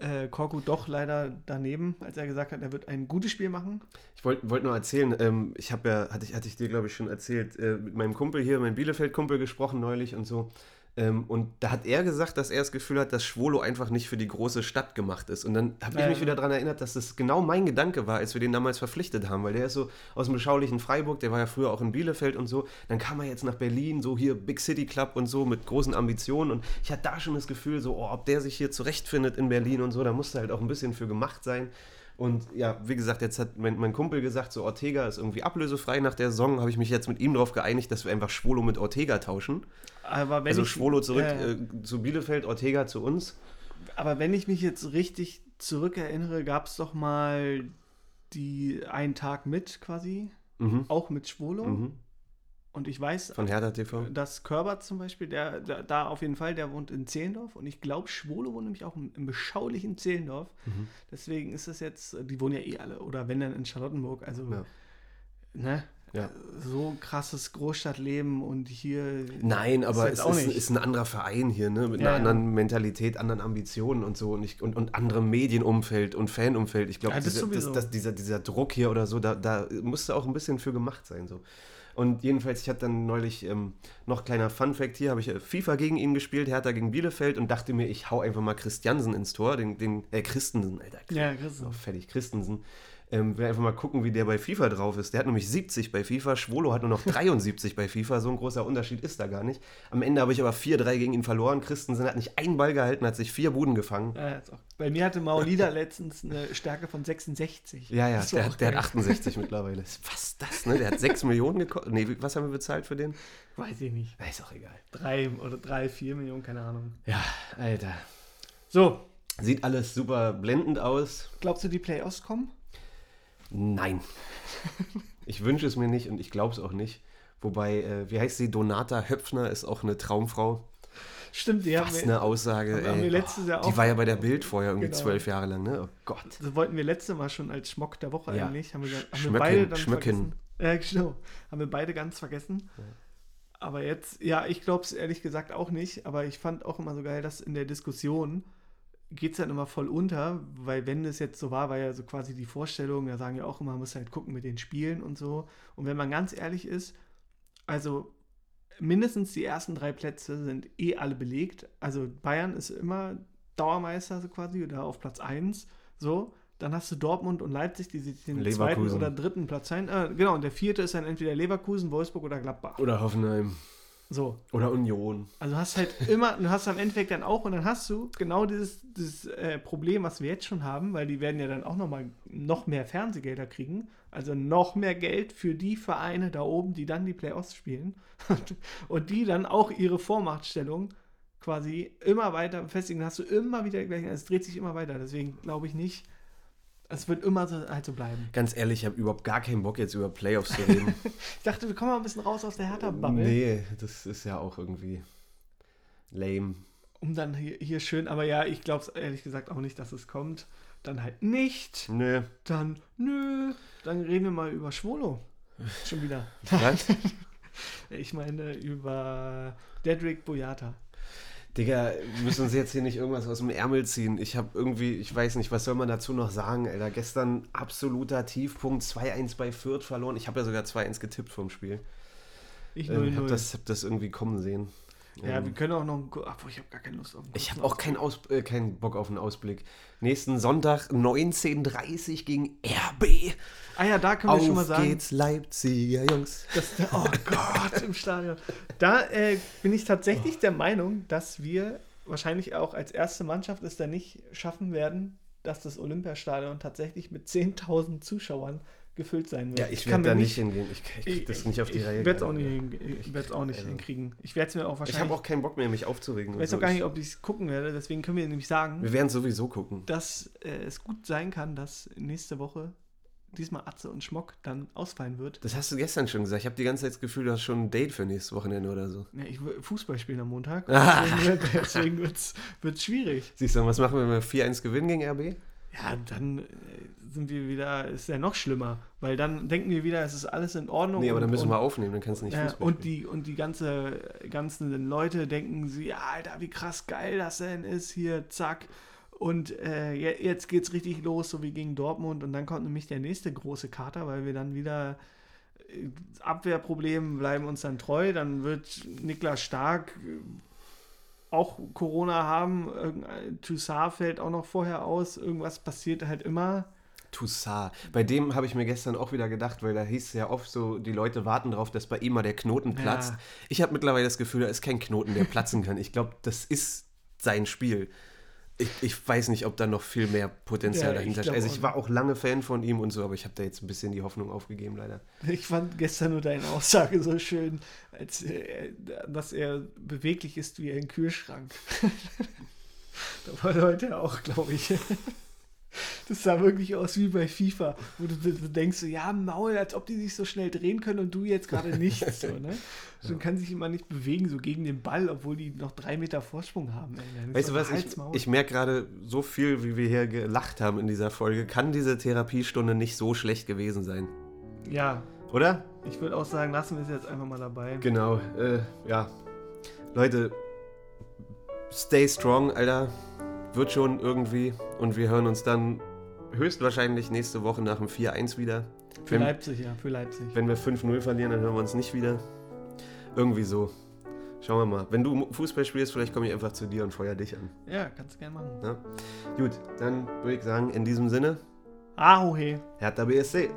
äh, Korku doch leider daneben, als er gesagt hat, er wird ein gutes Spiel machen. Ich wollte wollt nur erzählen, ähm, ich habe ja, hatte ich, hatte ich dir, glaube ich, schon erzählt, äh, mit meinem Kumpel hier, meinem Bielefeld-Kumpel gesprochen neulich und so. Ähm, und da hat er gesagt, dass er das Gefühl hat, dass Schwolo einfach nicht für die große Stadt gemacht ist. Und dann habe ich Ja, mich wieder daran erinnert, dass das genau mein Gedanke war, als wir den damals verpflichtet haben, weil der ist so aus dem beschaulichen Freiburg, der war ja früher auch in Bielefeld und so. Dann kam er jetzt nach Berlin, so hier Big City Club und so mit großen Ambitionen. Und ich hatte da schon das Gefühl, so, oh, ob der sich hier zurechtfindet in Berlin und so, da musste halt auch ein bisschen für gemacht sein. Und ja, wie gesagt, jetzt hat mein, mein Kumpel gesagt, so Ortega ist irgendwie ablösefrei nach der Saison. Habe ich mich jetzt mit ihm darauf geeinigt, dass wir einfach Schwolo mit Ortega tauschen. Aber wenn also ich, Schwolo zurück äh, äh, zu Bielefeld, Ortega zu uns. Aber wenn ich mich jetzt richtig zurückerinnere, gab es doch mal die einen Tag mit quasi, Mhm. auch mit Schwolo. Mhm. Und ich weiß, Von Hertha TV. dass Körber zum Beispiel, der, der da auf jeden Fall, der wohnt in Zehlendorf. Und ich glaube, Schwolo wohnt nämlich auch im, im beschaulichen Zehlendorf. Mhm. Deswegen ist es jetzt, die wohnen ja eh alle, oder wenn dann in Charlottenburg. Also, Ja. ne? Ja. So krasses Großstadtleben und hier. Nein, aber jetzt es ist, ist ein anderer Verein hier, ne? Mit Ja, einer anderen Mentalität, anderen Ambitionen und so und, ich, und, und anderem Medienumfeld und Fanumfeld. Ich glaube, Ja, dieser, dieser, Druck hier oder so, da, da musste auch ein bisschen für gemacht sein. So. Und jedenfalls, ich hatte dann neulich ähm, noch kleiner Fun-Fact hier, habe ich äh, FIFA gegen ihn gespielt, Hertha gegen Bielefeld und dachte mir, ich hau einfach mal Christiansen ins Tor, den, den äh, Christensen, Alter. Ja, Christen. So, fertig, Christensen. Ähm, will einfach mal gucken, wie der bei FIFA drauf ist. Der hat nämlich 70 bei FIFA, Schwolo hat nur noch <laughs> 73 bei FIFA. So ein großer Unterschied ist da gar nicht. Am Ende habe ich aber 4-3 gegen ihn verloren. Christensen hat nicht einen Ball gehalten, hat sich vier Buden gefangen. Ja. Bei mir hatte Maulida <laughs> letztens eine Stärke von 66. Ja, ja, der, der hat geil. 68 <laughs> mittlerweile. Was ist das, ne? Der hat 6 Millionen gekostet. Nee, was haben wir bezahlt für den? Weiß ich nicht. Ist auch egal. Drei oder drei, vier Millionen, keine Ahnung. Ja, Alter. So, Sieht alles super blendend aus. glaubst du, die Playoffs kommen? Nein. <laughs> Ich wünsche es mir nicht und ich glaube es auch nicht. Wobei, äh, wie heißt sie? Donata Höpfner ist auch eine Traumfrau. Stimmt, die haben Was wir, eine Aussage, haben- haben ey. wir Jahr Die war ja bei der Bild vorher irgendwie Genau. zwölf Jahre lang, ne? Oh Gott. das wollten wir letzte Mal schon als Schmock der Woche Ja. eigentlich. Haben wir, haben wir Schmöcken, beide dann Schmöcken. vergessen. Ja, genau. Haben wir beide ganz vergessen. Aber jetzt, ja, ich glaube es ehrlich gesagt auch nicht. Aber ich fand auch immer so geil, dass in der Diskussion geht es dann immer voll unter, weil wenn es jetzt so war, war ja so quasi die Vorstellung, da sagen ja auch immer, man muss halt gucken mit den Spielen und so. Und wenn man ganz ehrlich ist, also mindestens die ersten drei Plätze sind eh alle belegt. Also Bayern ist immer Dauermeister so quasi oder auf Platz 1. So, dann hast du Dortmund und Leipzig, die sich den zweiten Leverkusen. oder dritten Platz ein. Äh, genau, und der vierte ist dann entweder Leverkusen, Wolfsburg oder Gladbach. Oder Hoffenheim. So, Oder Union. also du hast halt immer, du hast am Endeffekt dann auch und dann hast du genau dieses, dieses äh, Problem, was wir jetzt schon haben, weil die werden ja dann auch noch mal noch mehr Fernsehgelder kriegen, also noch mehr Geld für die Vereine da oben, die dann die Playoffs spielen <laughs> und die dann auch ihre Vormachtstellung quasi immer weiter befestigen. Dann hast du immer wieder die gleichen, also es dreht sich immer weiter. Deswegen glaube ich nicht, es wird immer so, halt so bleiben. Ganz ehrlich, ich habe überhaupt gar keinen Bock, jetzt über Playoffs zu reden. <laughs> Ich dachte, wir kommen mal ein bisschen raus aus der Hertha-Bubble. nee, das ist ja auch irgendwie lame. um dann hier, hier schön, aber ja, ich glaube es ehrlich gesagt auch nicht, dass es kommt. Dann halt nicht. Nö. Dann, nö. Dann reden wir mal über Schwolo. Schon wieder. Was? <laughs> Ich meine über Dedrick Boyata. Digga, wir müssen uns jetzt hier nicht irgendwas aus dem Ärmel ziehen. Ich habe irgendwie, ich weiß nicht, was soll man dazu noch sagen, Alter. Gestern absoluter Tiefpunkt, 2-1 bei Fürth verloren. Ich habe ja sogar 2-1 getippt vom Spiel. Ich Ich 0-0. äh, habe das, hab das irgendwie kommen sehen. Ja, Ähm, wir können auch noch. einen Obwohl, ich habe gar keine Lust auf einen ich habe auch keinen, Aus äh, keinen Bock auf einen Ausblick. Nächsten Sonntag 19.30 gegen RB. Ah ja, da können wir schon mal Auf sagen. geht's, Leipziger Jungs. Das, oh Gott, im Stadion. Da äh, bin ich tatsächlich der Meinung, dass wir wahrscheinlich auch als erste Mannschaft es dann nicht schaffen werden, dass das Olympiastadion tatsächlich mit 10.000 Zuschauern gefüllt sein wird. Ja, ich kann werde da nicht hingehen. Ich, ich krieg das nicht auf die ich Reihe. werd's auch nicht, ich werd's auch nicht Also- hinkriegen. Ich werde es mir auch Ich wahrscheinlich. habe auch keinen Bock mehr, mich aufzuregen. ich weiß so. auch gar nicht, ob ich es gucken werde. Deswegen können wir nämlich sagen, Wir werden sowieso gucken. dass äh, es gut sein kann, dass nächste Woche diesmal Atze und Schmock dann ausfallen wird. Das hast du gestern schon gesagt. Ich habe die ganze Zeit das Gefühl, du hast schon ein Date für nächstes Wochenende oder so. Ja, ich will Fußball spielen am Montag. Deswegen, <laughs> deswegen wird es schwierig. Siehst du, was machen wir, wenn wir 4-1 gewinnen gegen RB? Ja, dann äh, sind wir wieder, ist ja noch schlimmer, weil dann denken wir wieder, es ist alles in Ordnung. Nee, aber dann und, müssen wir und, aufnehmen, dann kannst du nicht äh, Fußball und spielen. die und die ganze ganzen Leute denken sie, ja, Alter, wie krass geil das denn ist hier, zack. Und äh, je- jetzt geht's richtig los, so wie gegen Dortmund. Und dann kommt nämlich der nächste große Kater, weil wir dann wieder äh, Abwehrproblem bleiben uns dann treu. Dann wird Niklas Stark äh, auch Corona haben. Toussaint fällt auch noch vorher aus. Irgendwas passiert halt immer. Toussaint. Bei dem habe ich mir gestern auch wieder gedacht, weil da hieß es ja oft so, die Leute warten darauf, dass bei ihm mal der Knoten Ja. platzt. Ich habe mittlerweile das Gefühl, da ist kein Knoten, der platzen kann. Ich glaube, das ist sein Spiel. Ich, ich weiß nicht, ob da noch viel mehr Potenzial Ja, dahinter steckt. Also ich war auch lange Fan von ihm und so, aber ich habe da jetzt ein bisschen die Hoffnung aufgegeben, leider. Ich fand gestern nur deine Aussage so schön, als äh, dass er beweglich ist wie ein Kühlschrank. <laughs> da war heute auch, glaube ich. Das sah wirklich aus wie bei FIFA, wo du, du denkst so, ja, Maul, als ob die sich so schnell drehen können und du jetzt gerade nicht. So, ne? <laughs> So kann sich immer nicht bewegen, so gegen den Ball, obwohl die noch drei Meter Vorsprung haben. Weißt du was, ich, ich merke gerade, so viel, wie wir hier gelacht haben in dieser Folge, kann diese Therapiestunde nicht so schlecht gewesen sein. Ja, Oder? ich würde auch sagen, lassen wir es jetzt einfach mal dabei. Genau, äh, ja. Leute, stay strong, Alter. Wird schon irgendwie. Und wir hören uns dann höchstwahrscheinlich nächste Woche nach dem 4-1 wieder. Für Wenn, Leipzig, ja, für Leipzig. wenn wir 5-0 verlieren, dann hören wir uns nicht wieder. Irgendwie so. Schauen wir mal. Wenn du Fußball spielst, vielleicht komme ich einfach zu dir und feuer dich an. Ja, kannst du gerne machen. Ja? Gut, dann würde ich sagen, in diesem Sinne, Ahohe. Hertha BSC.